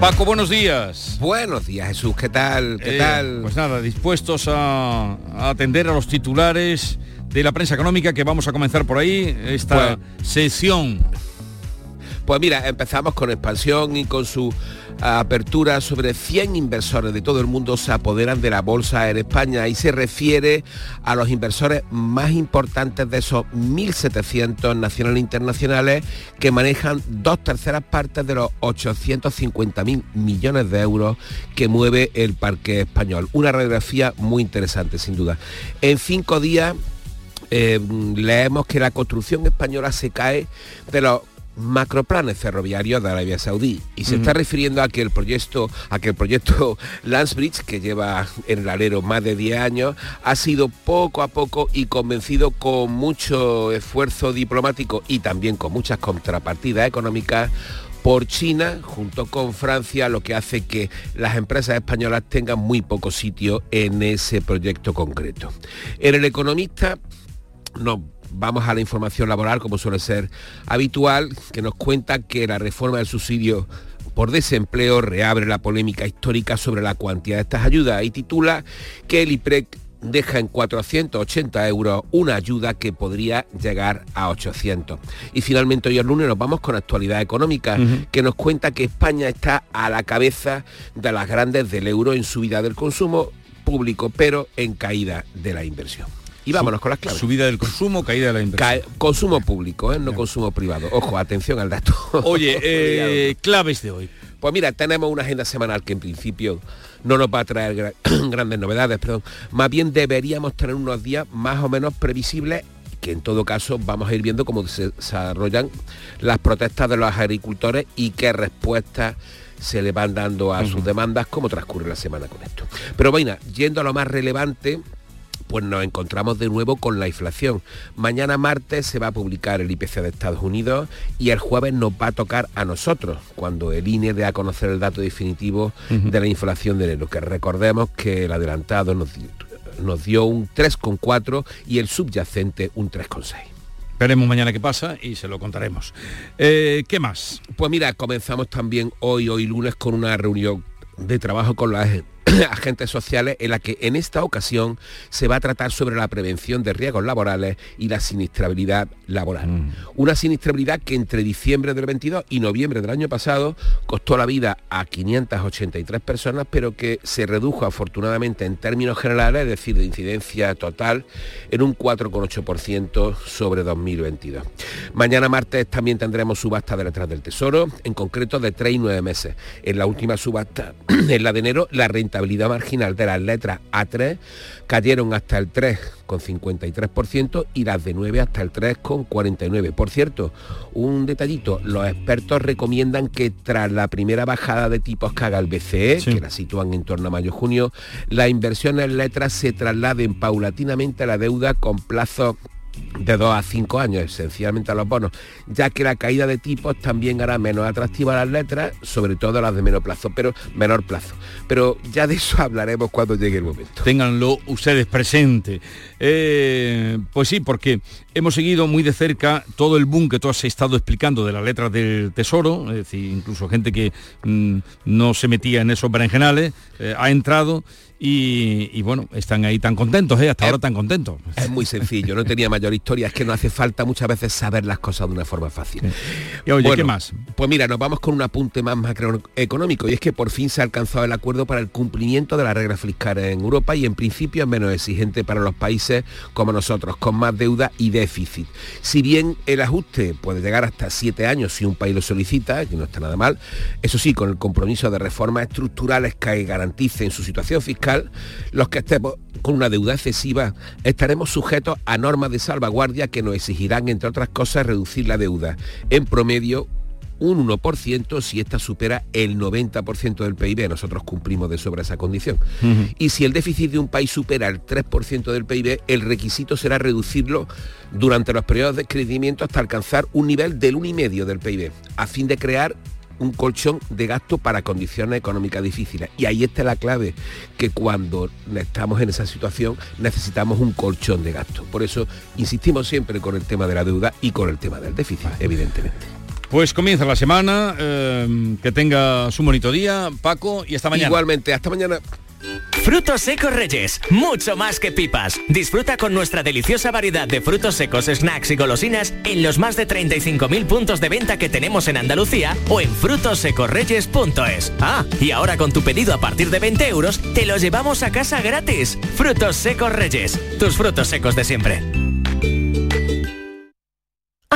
Paco, buenos días. Buenos días, Jesús. ¿Qué tal? ¿Qué Eh, tal? Pues nada, dispuestos a, a atender a los titulares de la prensa económica que vamos a comenzar por ahí esta sesión. Pues mira, empezamos con expansión y con su apertura sobre 100 inversores de todo el mundo se apoderan de la bolsa en España y se refiere a los inversores más importantes de esos 1.700 nacionales e internacionales que manejan dos terceras partes de los 850.000 millones de euros que mueve el parque español. Una radiografía muy interesante, sin duda. En cinco días eh, leemos que la construcción española se cae de los macroplanes ferroviarios de Arabia Saudí y se está refiriendo a que el proyecto a que el proyecto (laughs) Landsbridge que lleva en el alero más de 10 años ha sido poco a poco y convencido con mucho esfuerzo diplomático y también con muchas contrapartidas económicas por China junto con Francia, lo que hace que las empresas españolas tengan muy poco sitio en ese proyecto concreto. En el economista nos vamos a la información laboral, como suele ser habitual, que nos cuenta que la reforma del subsidio por desempleo reabre la polémica histórica sobre la cuantía de estas ayudas y titula que el IPREC deja en 480 euros una ayuda que podría llegar a 800. Y finalmente hoy el lunes nos vamos con actualidad económica, que nos cuenta que España está a la cabeza de las grandes del euro en subida del consumo público, pero en caída de la inversión. Y vámonos con las claves. Subida del consumo, caída de la inversión. consumo público, ¿eh? no consumo privado. Ojo, atención al dato. (laughs) Oye, eh, claves de hoy. Pues mira, tenemos una agenda semanal que en principio no nos va a traer (clears throat) grandes novedades, perdón. Más bien deberíamos tener unos días más o menos previsibles que en todo caso vamos a ir viendo cómo se desarrollan las protestas de los agricultores y qué respuestas se le van dando a sus demandas, cómo transcurre la semana con esto. Pero bueno, yendo a lo más relevante, pues nos encontramos de nuevo con la inflación. Mañana martes se va a publicar el IPC de Estados Unidos y el jueves nos va a tocar a nosotros, cuando el INE dé a conocer el dato definitivo de la inflación de enero, que recordemos que el adelantado nos, nos dio un 3,4 y el subyacente un 3,6. Veremos mañana qué pasa y se lo contaremos. Eh, ¿Qué más? Pues mira, comenzamos también hoy, hoy lunes, con una reunión de trabajo con la (clears throat) agentes sociales en la que en esta ocasión se va a tratar sobre la prevención de riesgos laborales y la siniestrabilidad laboral. Mm. Una siniestrabilidad que entre diciembre del 22 y noviembre del año pasado costó la vida a 583 personas, pero que se redujo afortunadamente en términos generales, es decir, de incidencia total, en un 4,8% sobre 2022. Mañana martes también tendremos subasta de letras del Tesoro, en concreto de 3 y 9 meses. En la última subasta, (clears throat) en la de enero, la renta rentabilidad marginal de las letras A3 cayeron hasta el 3,53% y las de 9 hasta el 3,49%. Por cierto, un detallito, los expertos recomiendan que tras la primera bajada de tipos que haga el BCE, que la sitúan en torno a mayo-junio, las inversiones en letras se trasladen paulatinamente a la deuda con plazos de 2 a 5 años, esencialmente a los bonos, ya que la caída de tipos también hará menos atractivas las letras, sobre todo las de menor plazo, pero menor plazo. Pero ya de eso hablaremos cuando llegue el momento. Ténganlo ustedes presente. Eh, pues sí, porque hemos seguido muy de cerca todo el boom que tú has estado explicando de las letras del tesoro, es decir, incluso gente que mm, no se metía en esos berenjenales, eh, ha entrado y, bueno, están ahí tan contentos, ¿eh? hasta ahora tan contentos. Es muy sencillo, no tenía mayor historia, es que no hace falta muchas veces saber las cosas de una forma fácil. Y oye, ¿qué más? Pues mira, nos vamos con un apunte más macroeconómico y es que por fin se ha alcanzado el acuerdo para el cumplimiento de las reglas fiscales en Europa y en principio es menos exigente para los países como nosotros, con más deuda y déficit. Si bien el ajuste puede llegar hasta siete años si un país lo solicita, que no está nada mal, eso sí, con el compromiso de reformas estructurales que garanticen su situación fiscal, los que estemos con una deuda excesiva estaremos sujetos a normas de salvaguardia que nos exigirán, entre otras cosas, reducir la deuda. En promedio, un 1% si esta supera el 90% del PIB. Nosotros cumplimos de sobra esa condición. Y si el déficit de un país supera el 3% del PIB, el requisito será reducirlo durante los periodos de crecimiento hasta alcanzar un nivel del 1,5% del PIB, a fin de crear un colchón de gasto para condiciones económicas difíciles. Y ahí está la clave, que cuando estamos en esa situación necesitamos un colchón de gasto. Por eso insistimos siempre con el tema de la deuda y con el tema del déficit, evidentemente. Pues comienza la semana, eh, que tenga su bonito día, Paco, y hasta mañana. Igualmente, hasta mañana. Frutos secos Reyes, mucho más que pipas. Disfruta con nuestra deliciosa variedad de frutos secos, snacks y golosinas en los más de 35.000 puntos de venta que tenemos en Andalucía o en frutosecorreyes.es. Ah, y ahora con tu pedido a partir de 20 euros, te los llevamos a casa gratis. Frutos secos Reyes, tus frutos secos de siempre.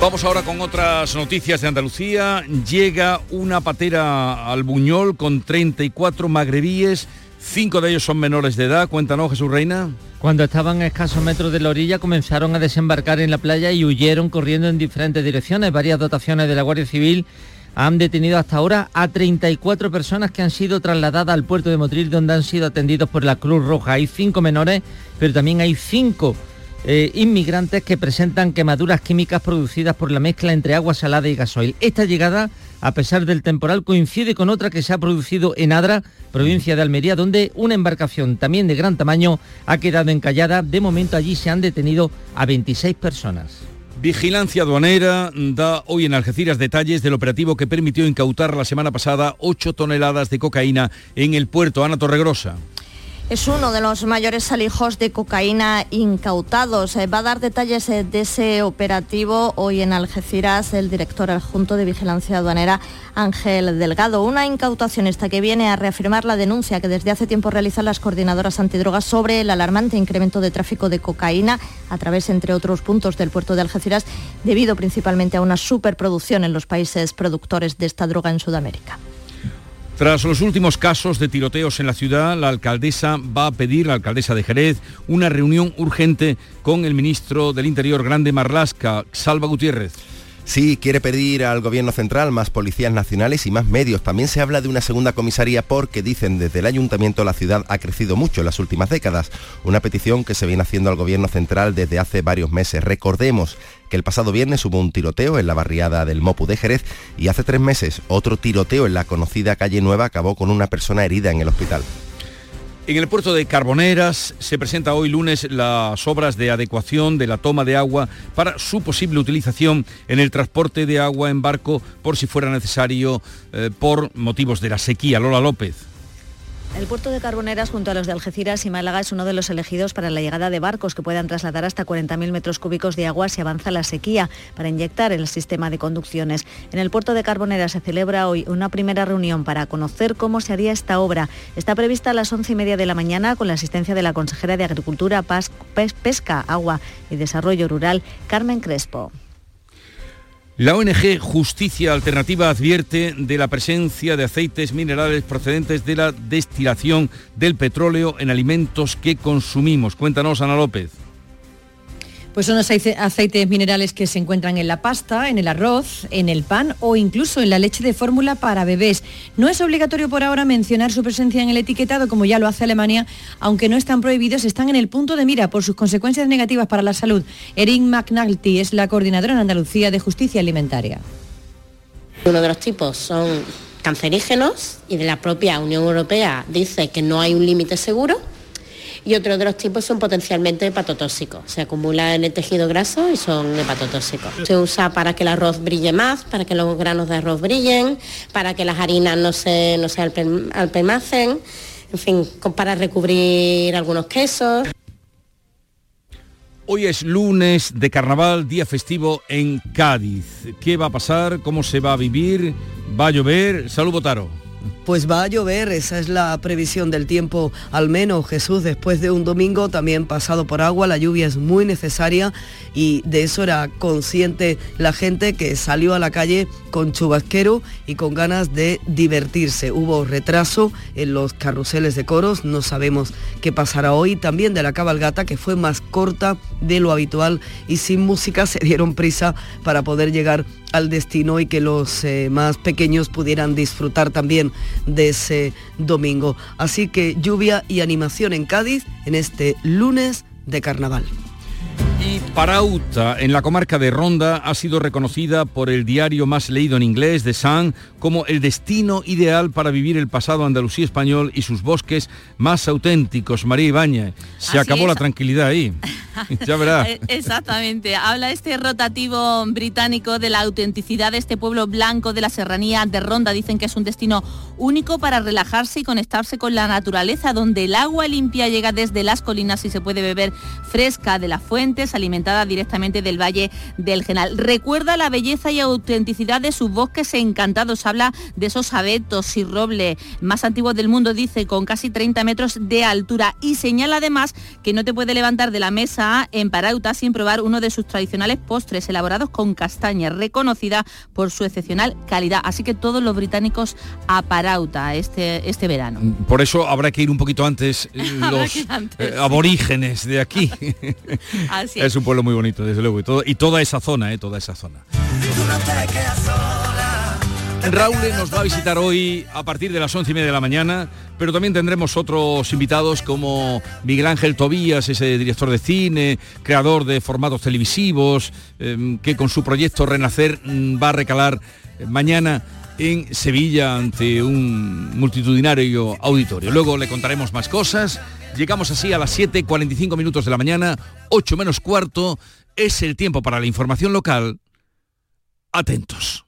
Vamos ahora con otras noticias de Andalucía. Llega una patera al Buñol con 34 magrebíes Cinco de ellos son menores de edad. Cuéntanos, Jesús Reina. Cuando estaban a escasos metros de la orilla comenzaron a desembarcar en la playa y huyeron corriendo en diferentes direcciones. Varias dotaciones de la Guardia Civil han detenido hasta ahora a 34 personas que han sido trasladadas al puerto de Motril donde han sido atendidos por la Cruz Roja. Hay cinco menores, pero también hay cinco eh, inmigrantes que presentan quemaduras químicas producidas por la mezcla entre agua salada y gasoil. Esta llegada, a pesar del temporal, coincide con otra que se ha producido en Adra, provincia de Almería, donde una embarcación también de gran tamaño ha quedado encallada. De momento allí se han detenido a 26 personas. Vigilancia aduanera da hoy en Algeciras detalles del operativo que permitió incautar la semana pasada 8 toneladas de cocaína en el puerto Ana Torregrosa. Es uno de los mayores alijos de cocaína incautados. Eh, va a dar detalles eh, de ese operativo hoy en Algeciras el director adjunto de Vigilancia Aduanera, Ángel Delgado. Una incautación esta que viene a reafirmar la denuncia que desde hace tiempo realizan las coordinadoras antidrogas sobre el alarmante incremento de tráfico de cocaína a través, entre otros puntos, del puerto de Algeciras, debido principalmente a una superproducción en los países productores de esta droga en Sudamérica. Tras los últimos casos de tiroteos en la ciudad, la alcaldesa va a pedir, la alcaldesa de Jerez, una reunión urgente con el ministro del Interior, Grande Marlasca, Salva Gutiérrez. Sí, quiere pedir al gobierno central más policías nacionales y más medios. También se habla de una segunda comisaría porque dicen desde el ayuntamiento la ciudad ha crecido mucho en las últimas décadas. Una petición que se viene haciendo al gobierno central desde hace varios meses. Recordemos que el pasado viernes hubo un tiroteo en la barriada del Mopu de Jerez y hace tres meses otro tiroteo en la conocida calle Nueva acabó con una persona herida en el hospital. En el puerto de Carboneras se presenta hoy lunes las obras de adecuación de la toma de agua para su posible utilización en el transporte de agua en barco por si fuera necesario eh, por motivos de la sequía. Lola López. El puerto de Carboneras junto a los de Algeciras y Málaga es uno de los elegidos para la llegada de barcos que puedan trasladar hasta 40.000 metros cúbicos de agua si avanza la sequía para inyectar el sistema de conducciones. En el puerto de Carboneras se celebra hoy una primera reunión para conocer cómo se haría esta obra. Está prevista a las once y media de la mañana con la asistencia de la consejera de Agricultura, Pesca, Agua y Desarrollo Rural, Carmen Crespo. La ONG Justicia Alternativa advierte de la presencia de aceites minerales procedentes de la destilación del petróleo en alimentos que consumimos. Cuéntanos, Ana López. Pues son los aceites minerales que se encuentran en la pasta, en el arroz, en el pan o incluso en la leche de fórmula para bebés. No es obligatorio por ahora mencionar su presencia en el etiquetado como ya lo hace Alemania, aunque no están prohibidos, están en el punto de mira por sus consecuencias negativas para la salud. Erin McNulty es la coordinadora en Andalucía de Justicia Alimentaria. Uno de los tipos son cancerígenos y de la propia Unión Europea dice que no hay un límite seguro y otros de los tipos son potencialmente hepatotóxicos. Se acumulan en el tejido graso y son hepatotóxicos. Se usa para que el arroz brille más, para que los granos de arroz brillen, para que las harinas no se, no se alpemacen, en fin, para recubrir algunos quesos. Hoy es lunes de carnaval, día festivo en Cádiz. ¿Qué va a pasar? ¿Cómo se va a vivir? ¿Va a llover? Salud, Botaro. Pues va a llover, esa es la previsión del tiempo, al menos Jesús, después de un domingo también pasado por agua, la lluvia es muy necesaria y de eso era consciente la gente que salió a la calle con chubasquero y con ganas de divertirse. Hubo retraso en los carruseles de coros, no sabemos qué pasará hoy, también de la cabalgata que fue más corta de lo habitual y sin música (laughs) se dieron prisa para poder llegar al destino y que los eh, más pequeños pudieran disfrutar también de ese domingo. Así que lluvia y animación en Cádiz en este lunes de carnaval. Y Parauta, en la comarca de Ronda, ha sido reconocida por el diario más leído en inglés, The Sun, como el destino ideal para vivir el pasado andalusí español y sus bosques más auténticos. María Ibañez, se acabó la tranquilidad ahí. (laughs) ya verás. Eh, exactamente. Habla este rotativo británico de la autenticidad de este pueblo blanco de la serranía de Ronda. Dicen que es un destino único para relajarse y conectarse con la naturaleza, donde el agua limpia llega desde las colinas y se puede beber fresca de las fuentes, alimentada directamente del Valle del Genal. Recuerda la belleza y autenticidad de sus bosques encantados habla de esos abetos y roble más antiguos del mundo, dice, con casi 30 metros de altura y señala además que no te puede levantar de la mesa en Parauta sin probar uno de sus tradicionales postres elaborados con castaña, reconocida por su excepcional calidad. Así que todos los británicos a Parauta este, este verano. Por eso habrá que ir un poquito antes (laughs) los eh, aborígenes de aquí. (laughs) Así es un pueblo muy bonito, desde luego, y, todo- y toda esa zona, eh, toda esa zona. Raúl nos va a visitar hoy a partir de las once y media de la mañana, pero también tendremos otros invitados como Miguel Ángel Tobías, ese director de cine, creador de formatos televisivos, eh, que con su proyecto Renacer mm, va a recalar eh, mañana en Sevilla ante un multitudinario auditorio. Luego le contaremos más cosas. Llegamos así a las 7.45 minutos de la mañana, 8 menos cuarto. Es el tiempo para la información local. Atentos.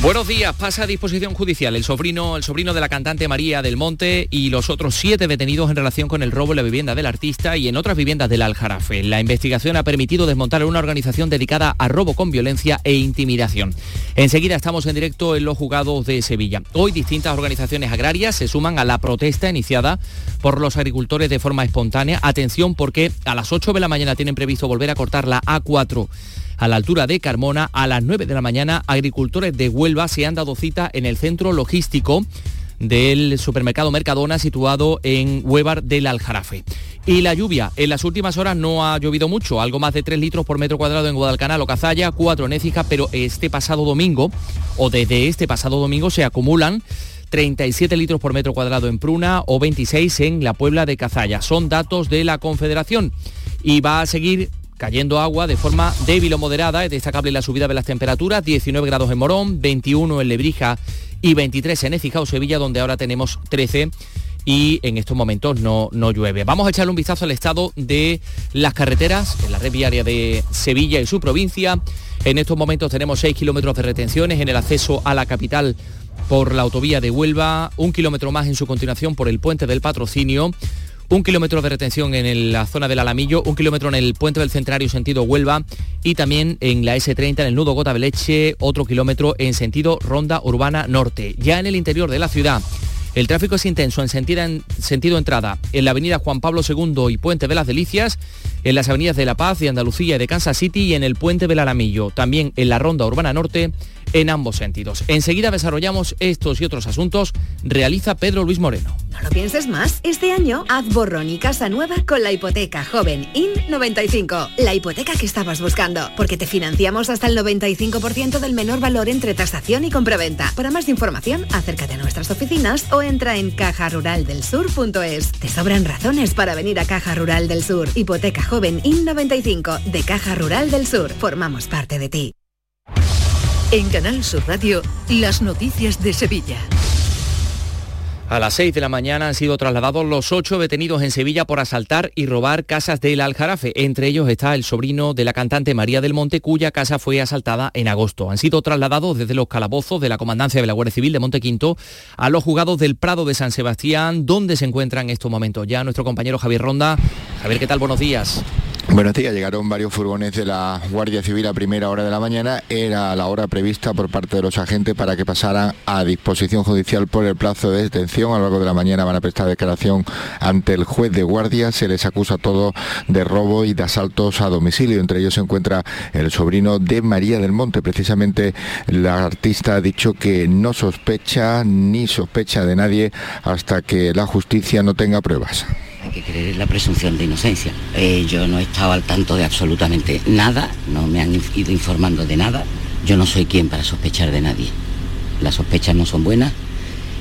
Buenos días, pasa a disposición judicial el sobrino, el sobrino de la cantante María del Monte y los otros siete detenidos en relación con el robo en la vivienda del artista y en otras viviendas del Aljarafe. La investigación ha permitido desmontar una organización dedicada a robo con violencia e intimidación. Enseguida estamos en directo en los juzgados de Sevilla. Hoy distintas organizaciones agrarias se suman a la protesta iniciada por los agricultores de forma espontánea. Atención porque a las 8 de la mañana tienen previsto volver a cortar la A4 a la altura de Carmona. A las 9 de la mañana, agricultores de Huelva se han dado cita en el centro logístico del supermercado Mercadona situado en Huevar del Aljarafe. Y la lluvia, en las últimas horas no ha llovido mucho, algo más de 3 litros por metro cuadrado en Guadalcanal o Cazalla, 4 en Écija, pero este pasado domingo, o desde este pasado domingo, se acumulan 37 litros por metro cuadrado en Pruna o 26 en la Puebla de Cazalla. Son datos de la Confederación y va a seguir cayendo agua de forma débil o moderada. Es destacable la subida de las temperaturas, 19 grados en Morón, 21 en Lebrija y 23 en Écija o Sevilla, donde ahora tenemos 13 y en estos momentos no, no llueve. Vamos a echarle un vistazo al estado de las carreteras en la red viaria de Sevilla y su provincia. En estos momentos tenemos 6 kilómetros de retenciones en el acceso a la capital por la autovía de Huelva, un kilómetro más en su continuación por el puente del patrocinio, un kilómetro de retención en la zona del Alamillo, un kilómetro en el puente del Centenario sentido Huelva y también en la S30 en el nudo Gota Leche, otro kilómetro en sentido Ronda Urbana Norte. Ya en el interior de la ciudad, el tráfico es intenso en sentido, en sentido entrada en la avenida Juan Pablo II y Puente de las Delicias, en las avenidas de La Paz, de Andalucía y de Kansas City y en el Puente del Alamillo, también en la Ronda Urbana Norte, en ambos sentidos. Enseguida desarrollamos estos y otros asuntos, realiza Pedro Luis Moreno. No lo pienses más. Este año haz borrón y casa nueva con la hipoteca joven IN95. La hipoteca que estabas buscando. Porque te financiamos hasta el 95% del menor valor entre tasación y compraventa. Para más información, acércate a nuestras oficinas o entra en cajaruraldelsur.es. Te sobran razones para venir a Caja Rural del Sur. Hipoteca joven IN95 de Caja Rural del Sur. Formamos parte de ti. En Canal Sur Radio, las noticias de Sevilla. A las 6 de la mañana han sido trasladados los ocho detenidos en Sevilla por asaltar y robar casas del Aljarafe. Entre ellos está el sobrino de la cantante María del Monte, cuya casa fue asaltada en agosto. Han sido trasladados desde los calabozos de la Comandancia de la Guardia Civil de Montequinto a los juzgados del Prado de San Sebastián, donde se encuentran en estos momentos. Ya nuestro compañero Javier Ronda. Javier, ¿qué tal? Buenos días. Buenos días, llegaron varios furgones de la Guardia Civil a primera hora de la mañana, era la hora prevista por parte de los agentes para que pasaran a disposición judicial por el plazo de detención. A lo largo de la mañana van a prestar declaración ante el juez de guardia, se les acusa todo de robo y de asaltos a domicilio. Entre ellos se encuentra el sobrino de María del Monte. Precisamente la artista ha dicho que no sospecha ni sospecha de nadie hasta que la justicia no tenga pruebas. Hay que creer en la presunción de inocencia. Eh, yo no he estado al tanto de absolutamente nada, no me han ido informando de nada. Yo no soy quien para sospechar de nadie. Las sospechas no son buenas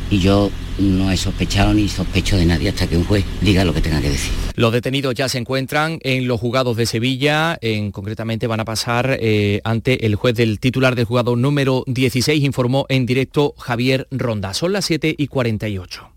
y yo no he sospechado ni sospecho de nadie hasta que un juez diga lo que tenga que decir. Los detenidos ya se encuentran en los juzgados de Sevilla, en, concretamente van a pasar eh, ante el juez del titular del juzgado número 16, informó en directo Javier Ronda. Son las 7 y 48.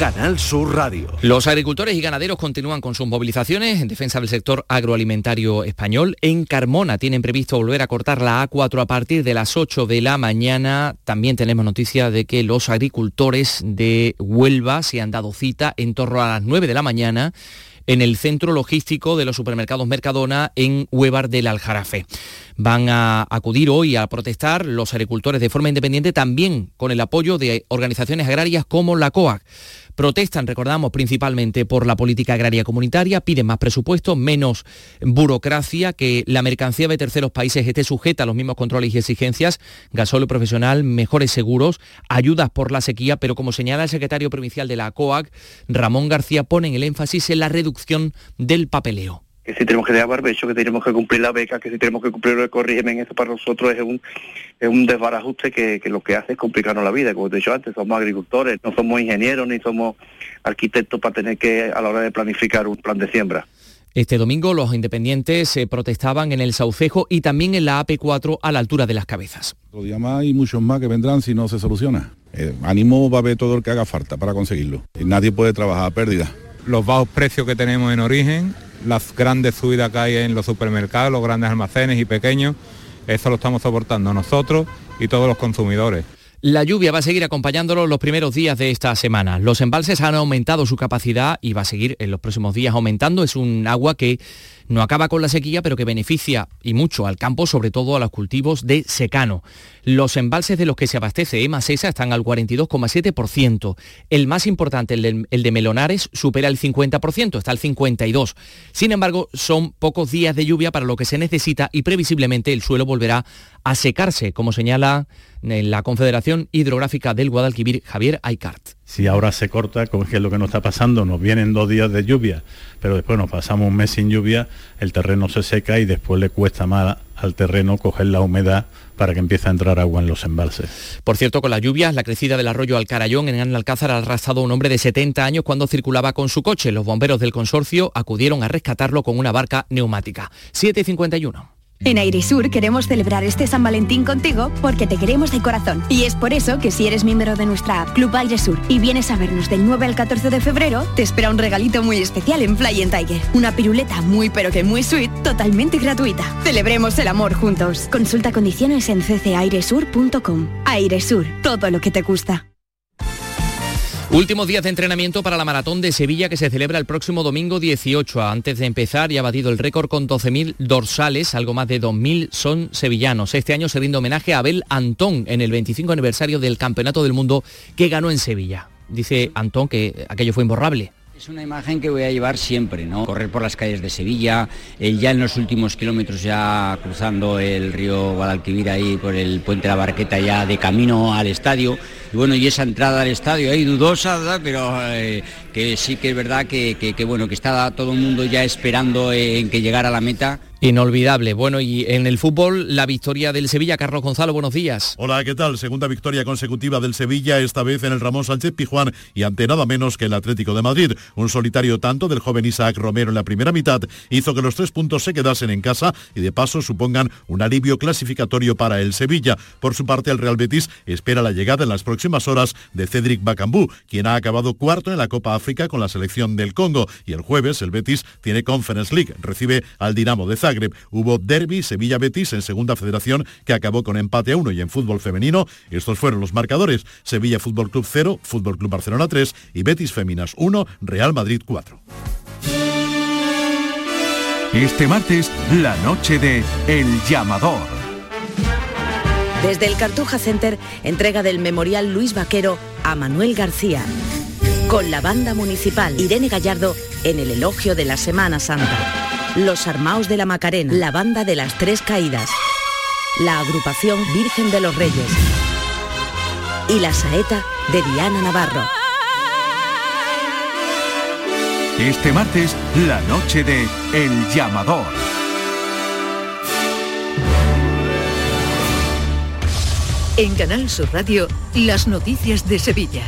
Canal Sur Radio. Los agricultores y ganaderos continúan con sus movilizaciones en defensa del sector agroalimentario español. En Carmona tienen previsto volver a cortar la A4 a partir de las 8 de la mañana. También tenemos noticia de que los agricultores de Huelva se han dado cita en torno a las 9 de la mañana en el centro logístico de los supermercados Mercadona en Huevar del Aljarafe. Van a acudir hoy a protestar los agricultores de forma independiente, también con el apoyo de organizaciones agrarias como la COAC. Protestan, recordamos, principalmente por la política agraria comunitaria, piden más presupuesto, menos burocracia, que la mercancía de terceros países esté sujeta a los mismos controles y exigencias, gasóleo profesional, mejores seguros, ayudas por la sequía, pero como señala el secretario provincial de la COAC, Ramón García, ponen el énfasis en la reducción del papeleo que si tenemos que dar barbecho, que tenemos que cumplir la beca, que si tenemos que cumplir el corrigen, eso para nosotros es un, es un desbarajuste que, lo que hace es complicarnos la vida. Como te he dicho antes, somos agricultores, no somos ingenieros ni somos arquitectos para tener que, a la hora de planificar un plan de siembra. Este domingo los independientes se protestaban en el Saucejo y también en la AP4 a la altura de las cabezas. Todavía más y muchos más que vendrán si no se soluciona. Eh, ánimo va a haber todo el que haga falta para conseguirlo. nadie puede trabajar a pérdida. Los bajos precios que tenemos en origen las grandes subidas que hay en los supermercados, los grandes almacenes y pequeños, eso lo estamos soportando nosotros y todos los consumidores. La lluvia va a seguir acompañándolo los primeros días de esta semana. Los embalses han aumentado su capacidad y va a seguir en los próximos días aumentando. Es un agua que no acaba con la sequía, pero que beneficia y mucho al campo, sobre todo a los cultivos de secano. Los embalses de los que se abastece EMASESA están al 42,7%. El más importante, el de, Melonares, supera el 50%, está al 52%. Sin embargo, son pocos días de lluvia para lo que se necesita y previsiblemente el suelo volverá a secarse, como señala en la Confederación Hidrográfica del Guadalquivir, Javier Aicart si ahora se corta, como es lo que nos está pasando, nos vienen dos días de lluvia, pero después nos pasamos un mes sin lluvia, el terreno se seca y después le cuesta más al terreno coger la humedad para que empiece a entrar agua en los embalses. Por cierto, con las lluvias, la crecida del arroyo Alcarayón en Alcázar ha arrastrado a un hombre de 70 años cuando circulaba con su coche. Los bomberos del consorcio acudieron a rescatarlo con una barca neumática. 751. En Airesur queremos celebrar este San Valentín contigo porque te queremos de corazón. Y es por eso que si eres miembro de nuestra app Club Airesur y vienes a vernos del 9 al 14 de febrero, te espera un regalito muy especial en Fly Tiger. Una piruleta muy pero que muy sweet, totalmente gratuita. Celebremos el amor juntos. Consulta condiciones en ccairesur.com. Airesur, todo lo que te gusta. Últimos días de entrenamiento para la maratón de Sevilla que se celebra el próximo domingo 18. Antes de empezar ya ha batido el récord con 12.000 dorsales, algo más de 2.000 son sevillanos. Este año se rinde homenaje a Abel Antón en el 25 aniversario del Campeonato del Mundo que ganó en Sevilla. Dice Antón que aquello fue imborrable. Es una imagen que voy a llevar siempre, ¿no? Correr por las calles de Sevilla, ya en los últimos kilómetros ya cruzando el río Guadalquivir ahí por el puente de la Barqueta ya de camino al estadio. Y bueno, y esa entrada al estadio ahí dudosa, pero eh, que sí que es verdad que, que, bueno, que estaba todo el mundo ya esperando en que llegara a la meta Inolvidable. Bueno, y en el fútbol, la victoria del Sevilla. Carlos Gonzalo, buenos días. Hola, ¿qué tal? Segunda victoria consecutiva del Sevilla, esta vez en el Ramón Sánchez Pijuán y ante nada menos que el Atlético de Madrid. Un solitario tanto del joven Isaac Romero en la primera mitad hizo que los tres puntos se quedasen en casa y de paso supongan un alivio clasificatorio para el Sevilla. Por su parte, el Real Betis espera la llegada en las próximas horas de Cedric Bacambú, quien ha acabado cuarto en la Copa África con la selección del Congo. Y el jueves, el Betis tiene Conference League, recibe al Dinamo de Zagreb Hubo derby Sevilla-Betis en segunda federación que acabó con empate a uno y en fútbol femenino estos fueron los marcadores. Sevilla Fútbol Club 0, Fútbol Club Barcelona 3 y Betis Féminas 1, Real Madrid 4. Este martes, la noche de El Llamador. Desde el Cartuja Center, entrega del Memorial Luis Vaquero a Manuel García. Con la banda municipal Irene Gallardo en el elogio de la Semana Santa. Los Armaos de la Macarena, la Banda de las Tres Caídas, la agrupación Virgen de los Reyes y la saeta de Diana Navarro. Este martes, la noche de El Llamador. En Canal Sur Radio, las noticias de Sevilla.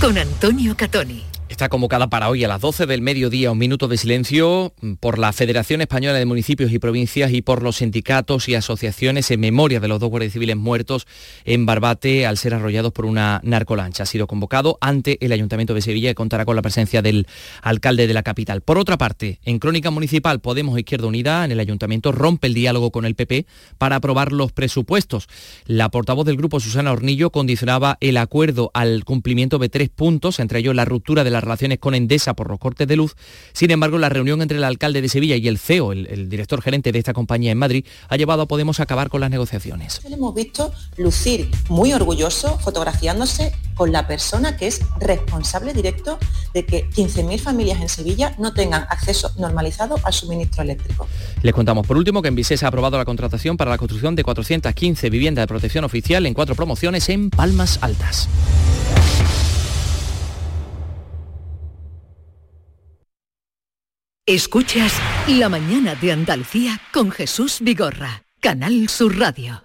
Con Antonio Catoni. Está convocada para hoy a las 12 del mediodía un minuto de silencio por la Federación Española de Municipios y Provincias y por los sindicatos y asociaciones en memoria de los dos guardias civiles muertos en Barbate al ser arrollados por una narcolancha. Ha sido convocado ante el Ayuntamiento de Sevilla y contará con la presencia del alcalde de la capital. Por otra parte, en Crónica Municipal, Podemos Izquierda Unida en el Ayuntamiento rompe el diálogo con el PP para aprobar los presupuestos. La portavoz del grupo, Susana Hornillo, condicionaba el acuerdo al cumplimiento de tres puntos, entre ellos la ruptura de las relaciones con Endesa por los cortes de luz. Sin embargo, la reunión entre el alcalde de Sevilla y el CEO, el, director gerente de esta compañía en Madrid, ha llevado a Podemos a acabar con las negociaciones. Le hemos visto lucir muy orgulloso fotografiándose con la persona que es responsable directo de que 15.000 familias en Sevilla no tengan acceso normalizado al suministro eléctrico. Les contamos por último que en Visesa ha aprobado la contratación para la construcción de 415 viviendas de protección oficial en cuatro promociones en Palmas Altas. Escuchas La mañana de Andalucía con Jesús Vigorra, Canal Sur Radio.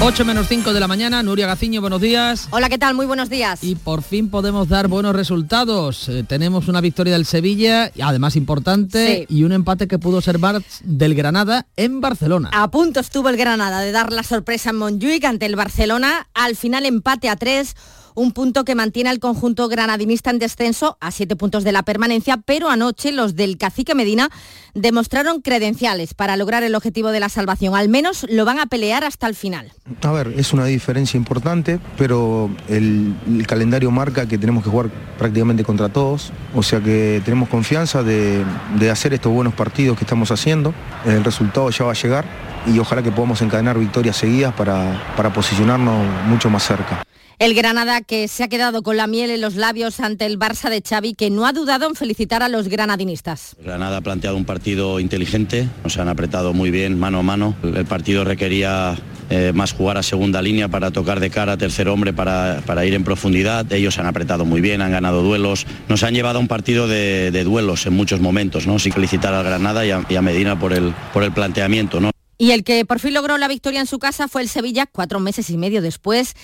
8 menos 5 de la mañana, Nuria Gaciño, buenos días. Hola, ¿qué tal? Muy buenos días. Y por fin podemos dar buenos resultados. Eh, tenemos una victoria del Sevilla, además importante, y un empate que pudo ser del Granada en Barcelona. A punto estuvo el Granada de dar la sorpresa en Montjuic ante el Barcelona. Al final empate a 3 un punto que mantiene al conjunto granadinista en descenso a siete puntos de la permanencia, pero anoche los del Cacique Medina demostraron credenciales para lograr el objetivo de la salvación. Al menos lo van a pelear hasta el final. A ver, es una diferencia importante, pero el, calendario marca que tenemos que jugar prácticamente contra todos, o sea que tenemos confianza de, hacer estos buenos partidos que estamos haciendo. El resultado ya va a llegar y ojalá que podamos encadenar victorias seguidas para, para posicionarnos mucho más cerca. El Granada que se ha quedado con la miel en los labios ante el Barça de Xavi, que no ha dudado en felicitar a los granadinistas. Granada ha planteado un partido inteligente, nos han apretado muy bien, mano a mano. El partido requería eh, más jugar a segunda línea para tocar de cara a tercer hombre para, para, ir en profundidad. Ellos han apretado muy bien, han ganado duelos. Nos han llevado a un partido de, duelos en muchos momentos, ¿no? Sin felicitar al Granada y a, Medina por el, por el planteamiento, ¿no? Y el que por fin logró la victoria en su casa fue el Sevilla, cuatro meses y medio después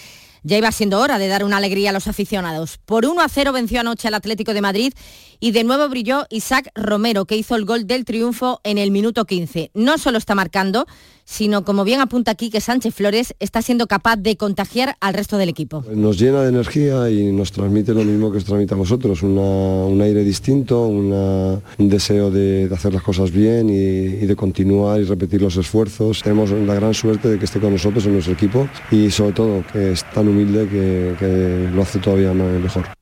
ya iba siendo hora de dar una alegría a los aficionados. Por 1 a 0 venció anoche al Atlético de Madrid y de nuevo brilló Isaac Romero, que hizo el gol del triunfo en el minuto 15. No solo está marcando, sino como bien apunta aquí que Sánchez Flores está siendo capaz de contagiar al resto del equipo. Nos llena de energía y nos transmite lo mismo que os transmite a vosotros, un aire distinto, un deseo de, hacer las cosas bien y, de continuar y repetir los esfuerzos. Tenemos la gran suerte de que esté con nosotros en nuestro equipo y sobre todo que es tan humilde que lo hace todavía mejor.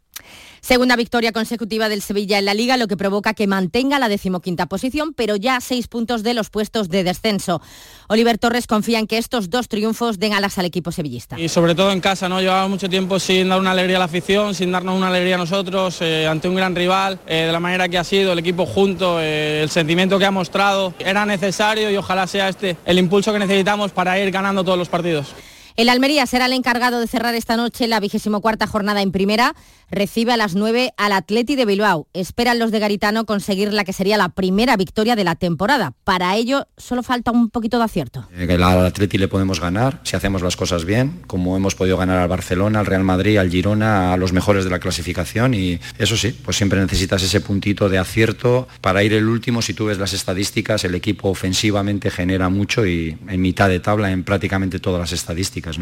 Segunda victoria consecutiva del Sevilla en la Liga, lo que provoca que mantenga la decimoquinta posición, pero ya a seis puntos de los puestos de descenso. Oliver Torres confía en que estos dos triunfos den alas al equipo sevillista. Y sobre todo en casa, ¿no? Llevaba mucho tiempo sin dar una alegría a la afición, sin darnos una alegría a nosotros, eh, ante un gran rival, eh, de la manera que ha sido, el equipo junto, eh, el sentimiento que ha mostrado, era necesario y ojalá sea este el impulso que necesitamos para ir ganando todos los partidos. El Almería será el encargado de cerrar esta noche la vigésimo cuarta jornada en primera. Recibe a las 9 al Atleti de Bilbao. Esperan los de Garitano conseguir la que sería la primera victoria de la temporada. Para ello solo falta un poquito de acierto. Eh, al Atleti le podemos ganar si hacemos las cosas bien, como hemos podido ganar al Barcelona, al Real Madrid, al Girona, a los mejores de la clasificación. Y eso sí, pues siempre necesitas ese puntito de acierto para ir el último. Si tú ves las estadísticas, el equipo ofensivamente genera mucho y en mitad de tabla en prácticamente todas las estadísticas.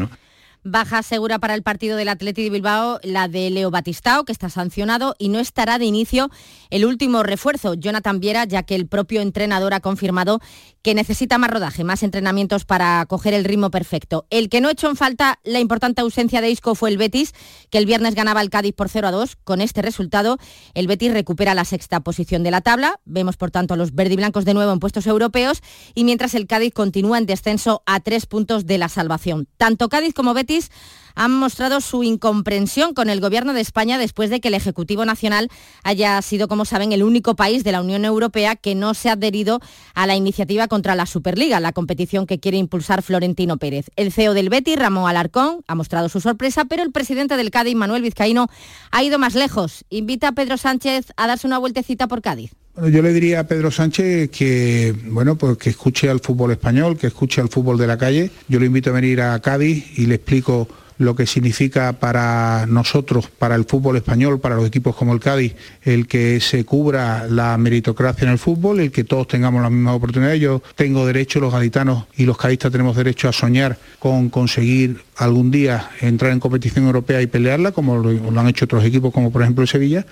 Baja segura para el partido del Atleti de Bilbao la de Leo Batistao, que está sancionado y no estará de inicio el último refuerzo, Jonathan Viera, ya que el propio entrenador ha confirmado que necesita más rodaje, más entrenamientos para coger el ritmo perfecto. El que no echó en falta la importante ausencia de Isco fue el Betis, que el viernes ganaba el Cádiz por 0 a 2. Con este resultado, el Betis recupera la sexta posición de la tabla. Vemos, por tanto, a los verdiblancos de nuevo en puestos europeos y mientras el Cádiz continúa en descenso a tres puntos de la salvación. Tanto Cádiz como Betis han mostrado su incomprensión con el Gobierno de España después de que el Ejecutivo Nacional haya sido, como saben, el único país de la Unión Europea que no se ha adherido a la iniciativa contra la Superliga, la competición que quiere impulsar Florentino Pérez. El CEO del Betis, Ramón Alarcón, ha mostrado su sorpresa, pero el presidente del Cádiz, Manuel Vizcaíno, ha ido más lejos. Invita a Pedro Sánchez a darse una vueltecita por Cádiz. yo le diría a Pedro Sánchez que, bueno, pues que escuche al fútbol español, que escuche al fútbol de la calle. Yo lo invito a venir a Cádiz y le explico lo que significa para nosotros, para el fútbol español, para los equipos como el Cádiz, el que se cubra la meritocracia en el fútbol, el que todos tengamos las mismas oportunidades. Yo tengo derecho, los gaditanos y los cadistas tenemos derecho a soñar con conseguir algún día entrar en competición europea y pelearla, como lo, han hecho otros equipos, como por ejemplo el Sevilla.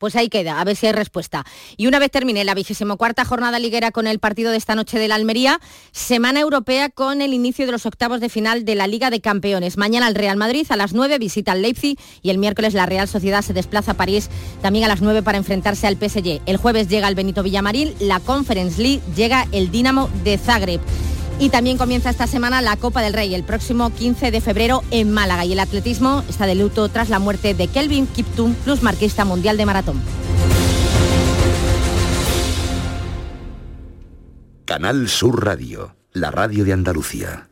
Pues ahí queda, a ver si hay respuesta. Y una vez termine la vigésimo cuarta jornada liguera con el partido de esta noche de la Almería, semana europea con el inicio de los octavos de final de la Liga de Campeones. Mañana el Real Madrid a las 9 visita al Leipzig y el miércoles la Real Sociedad se desplaza a París también a las 9 para enfrentarse al PSG. El jueves llega el Benito Villamarín, la Conference League llega el Dinamo de Zagreb. Y también comienza esta semana la Copa del Rey, el próximo 15 de febrero en Málaga. Y el atletismo está de luto tras la muerte de Kelvin Kiptum, plus marquista mundial de maratón. Canal Sur Radio, la radio de Andalucía.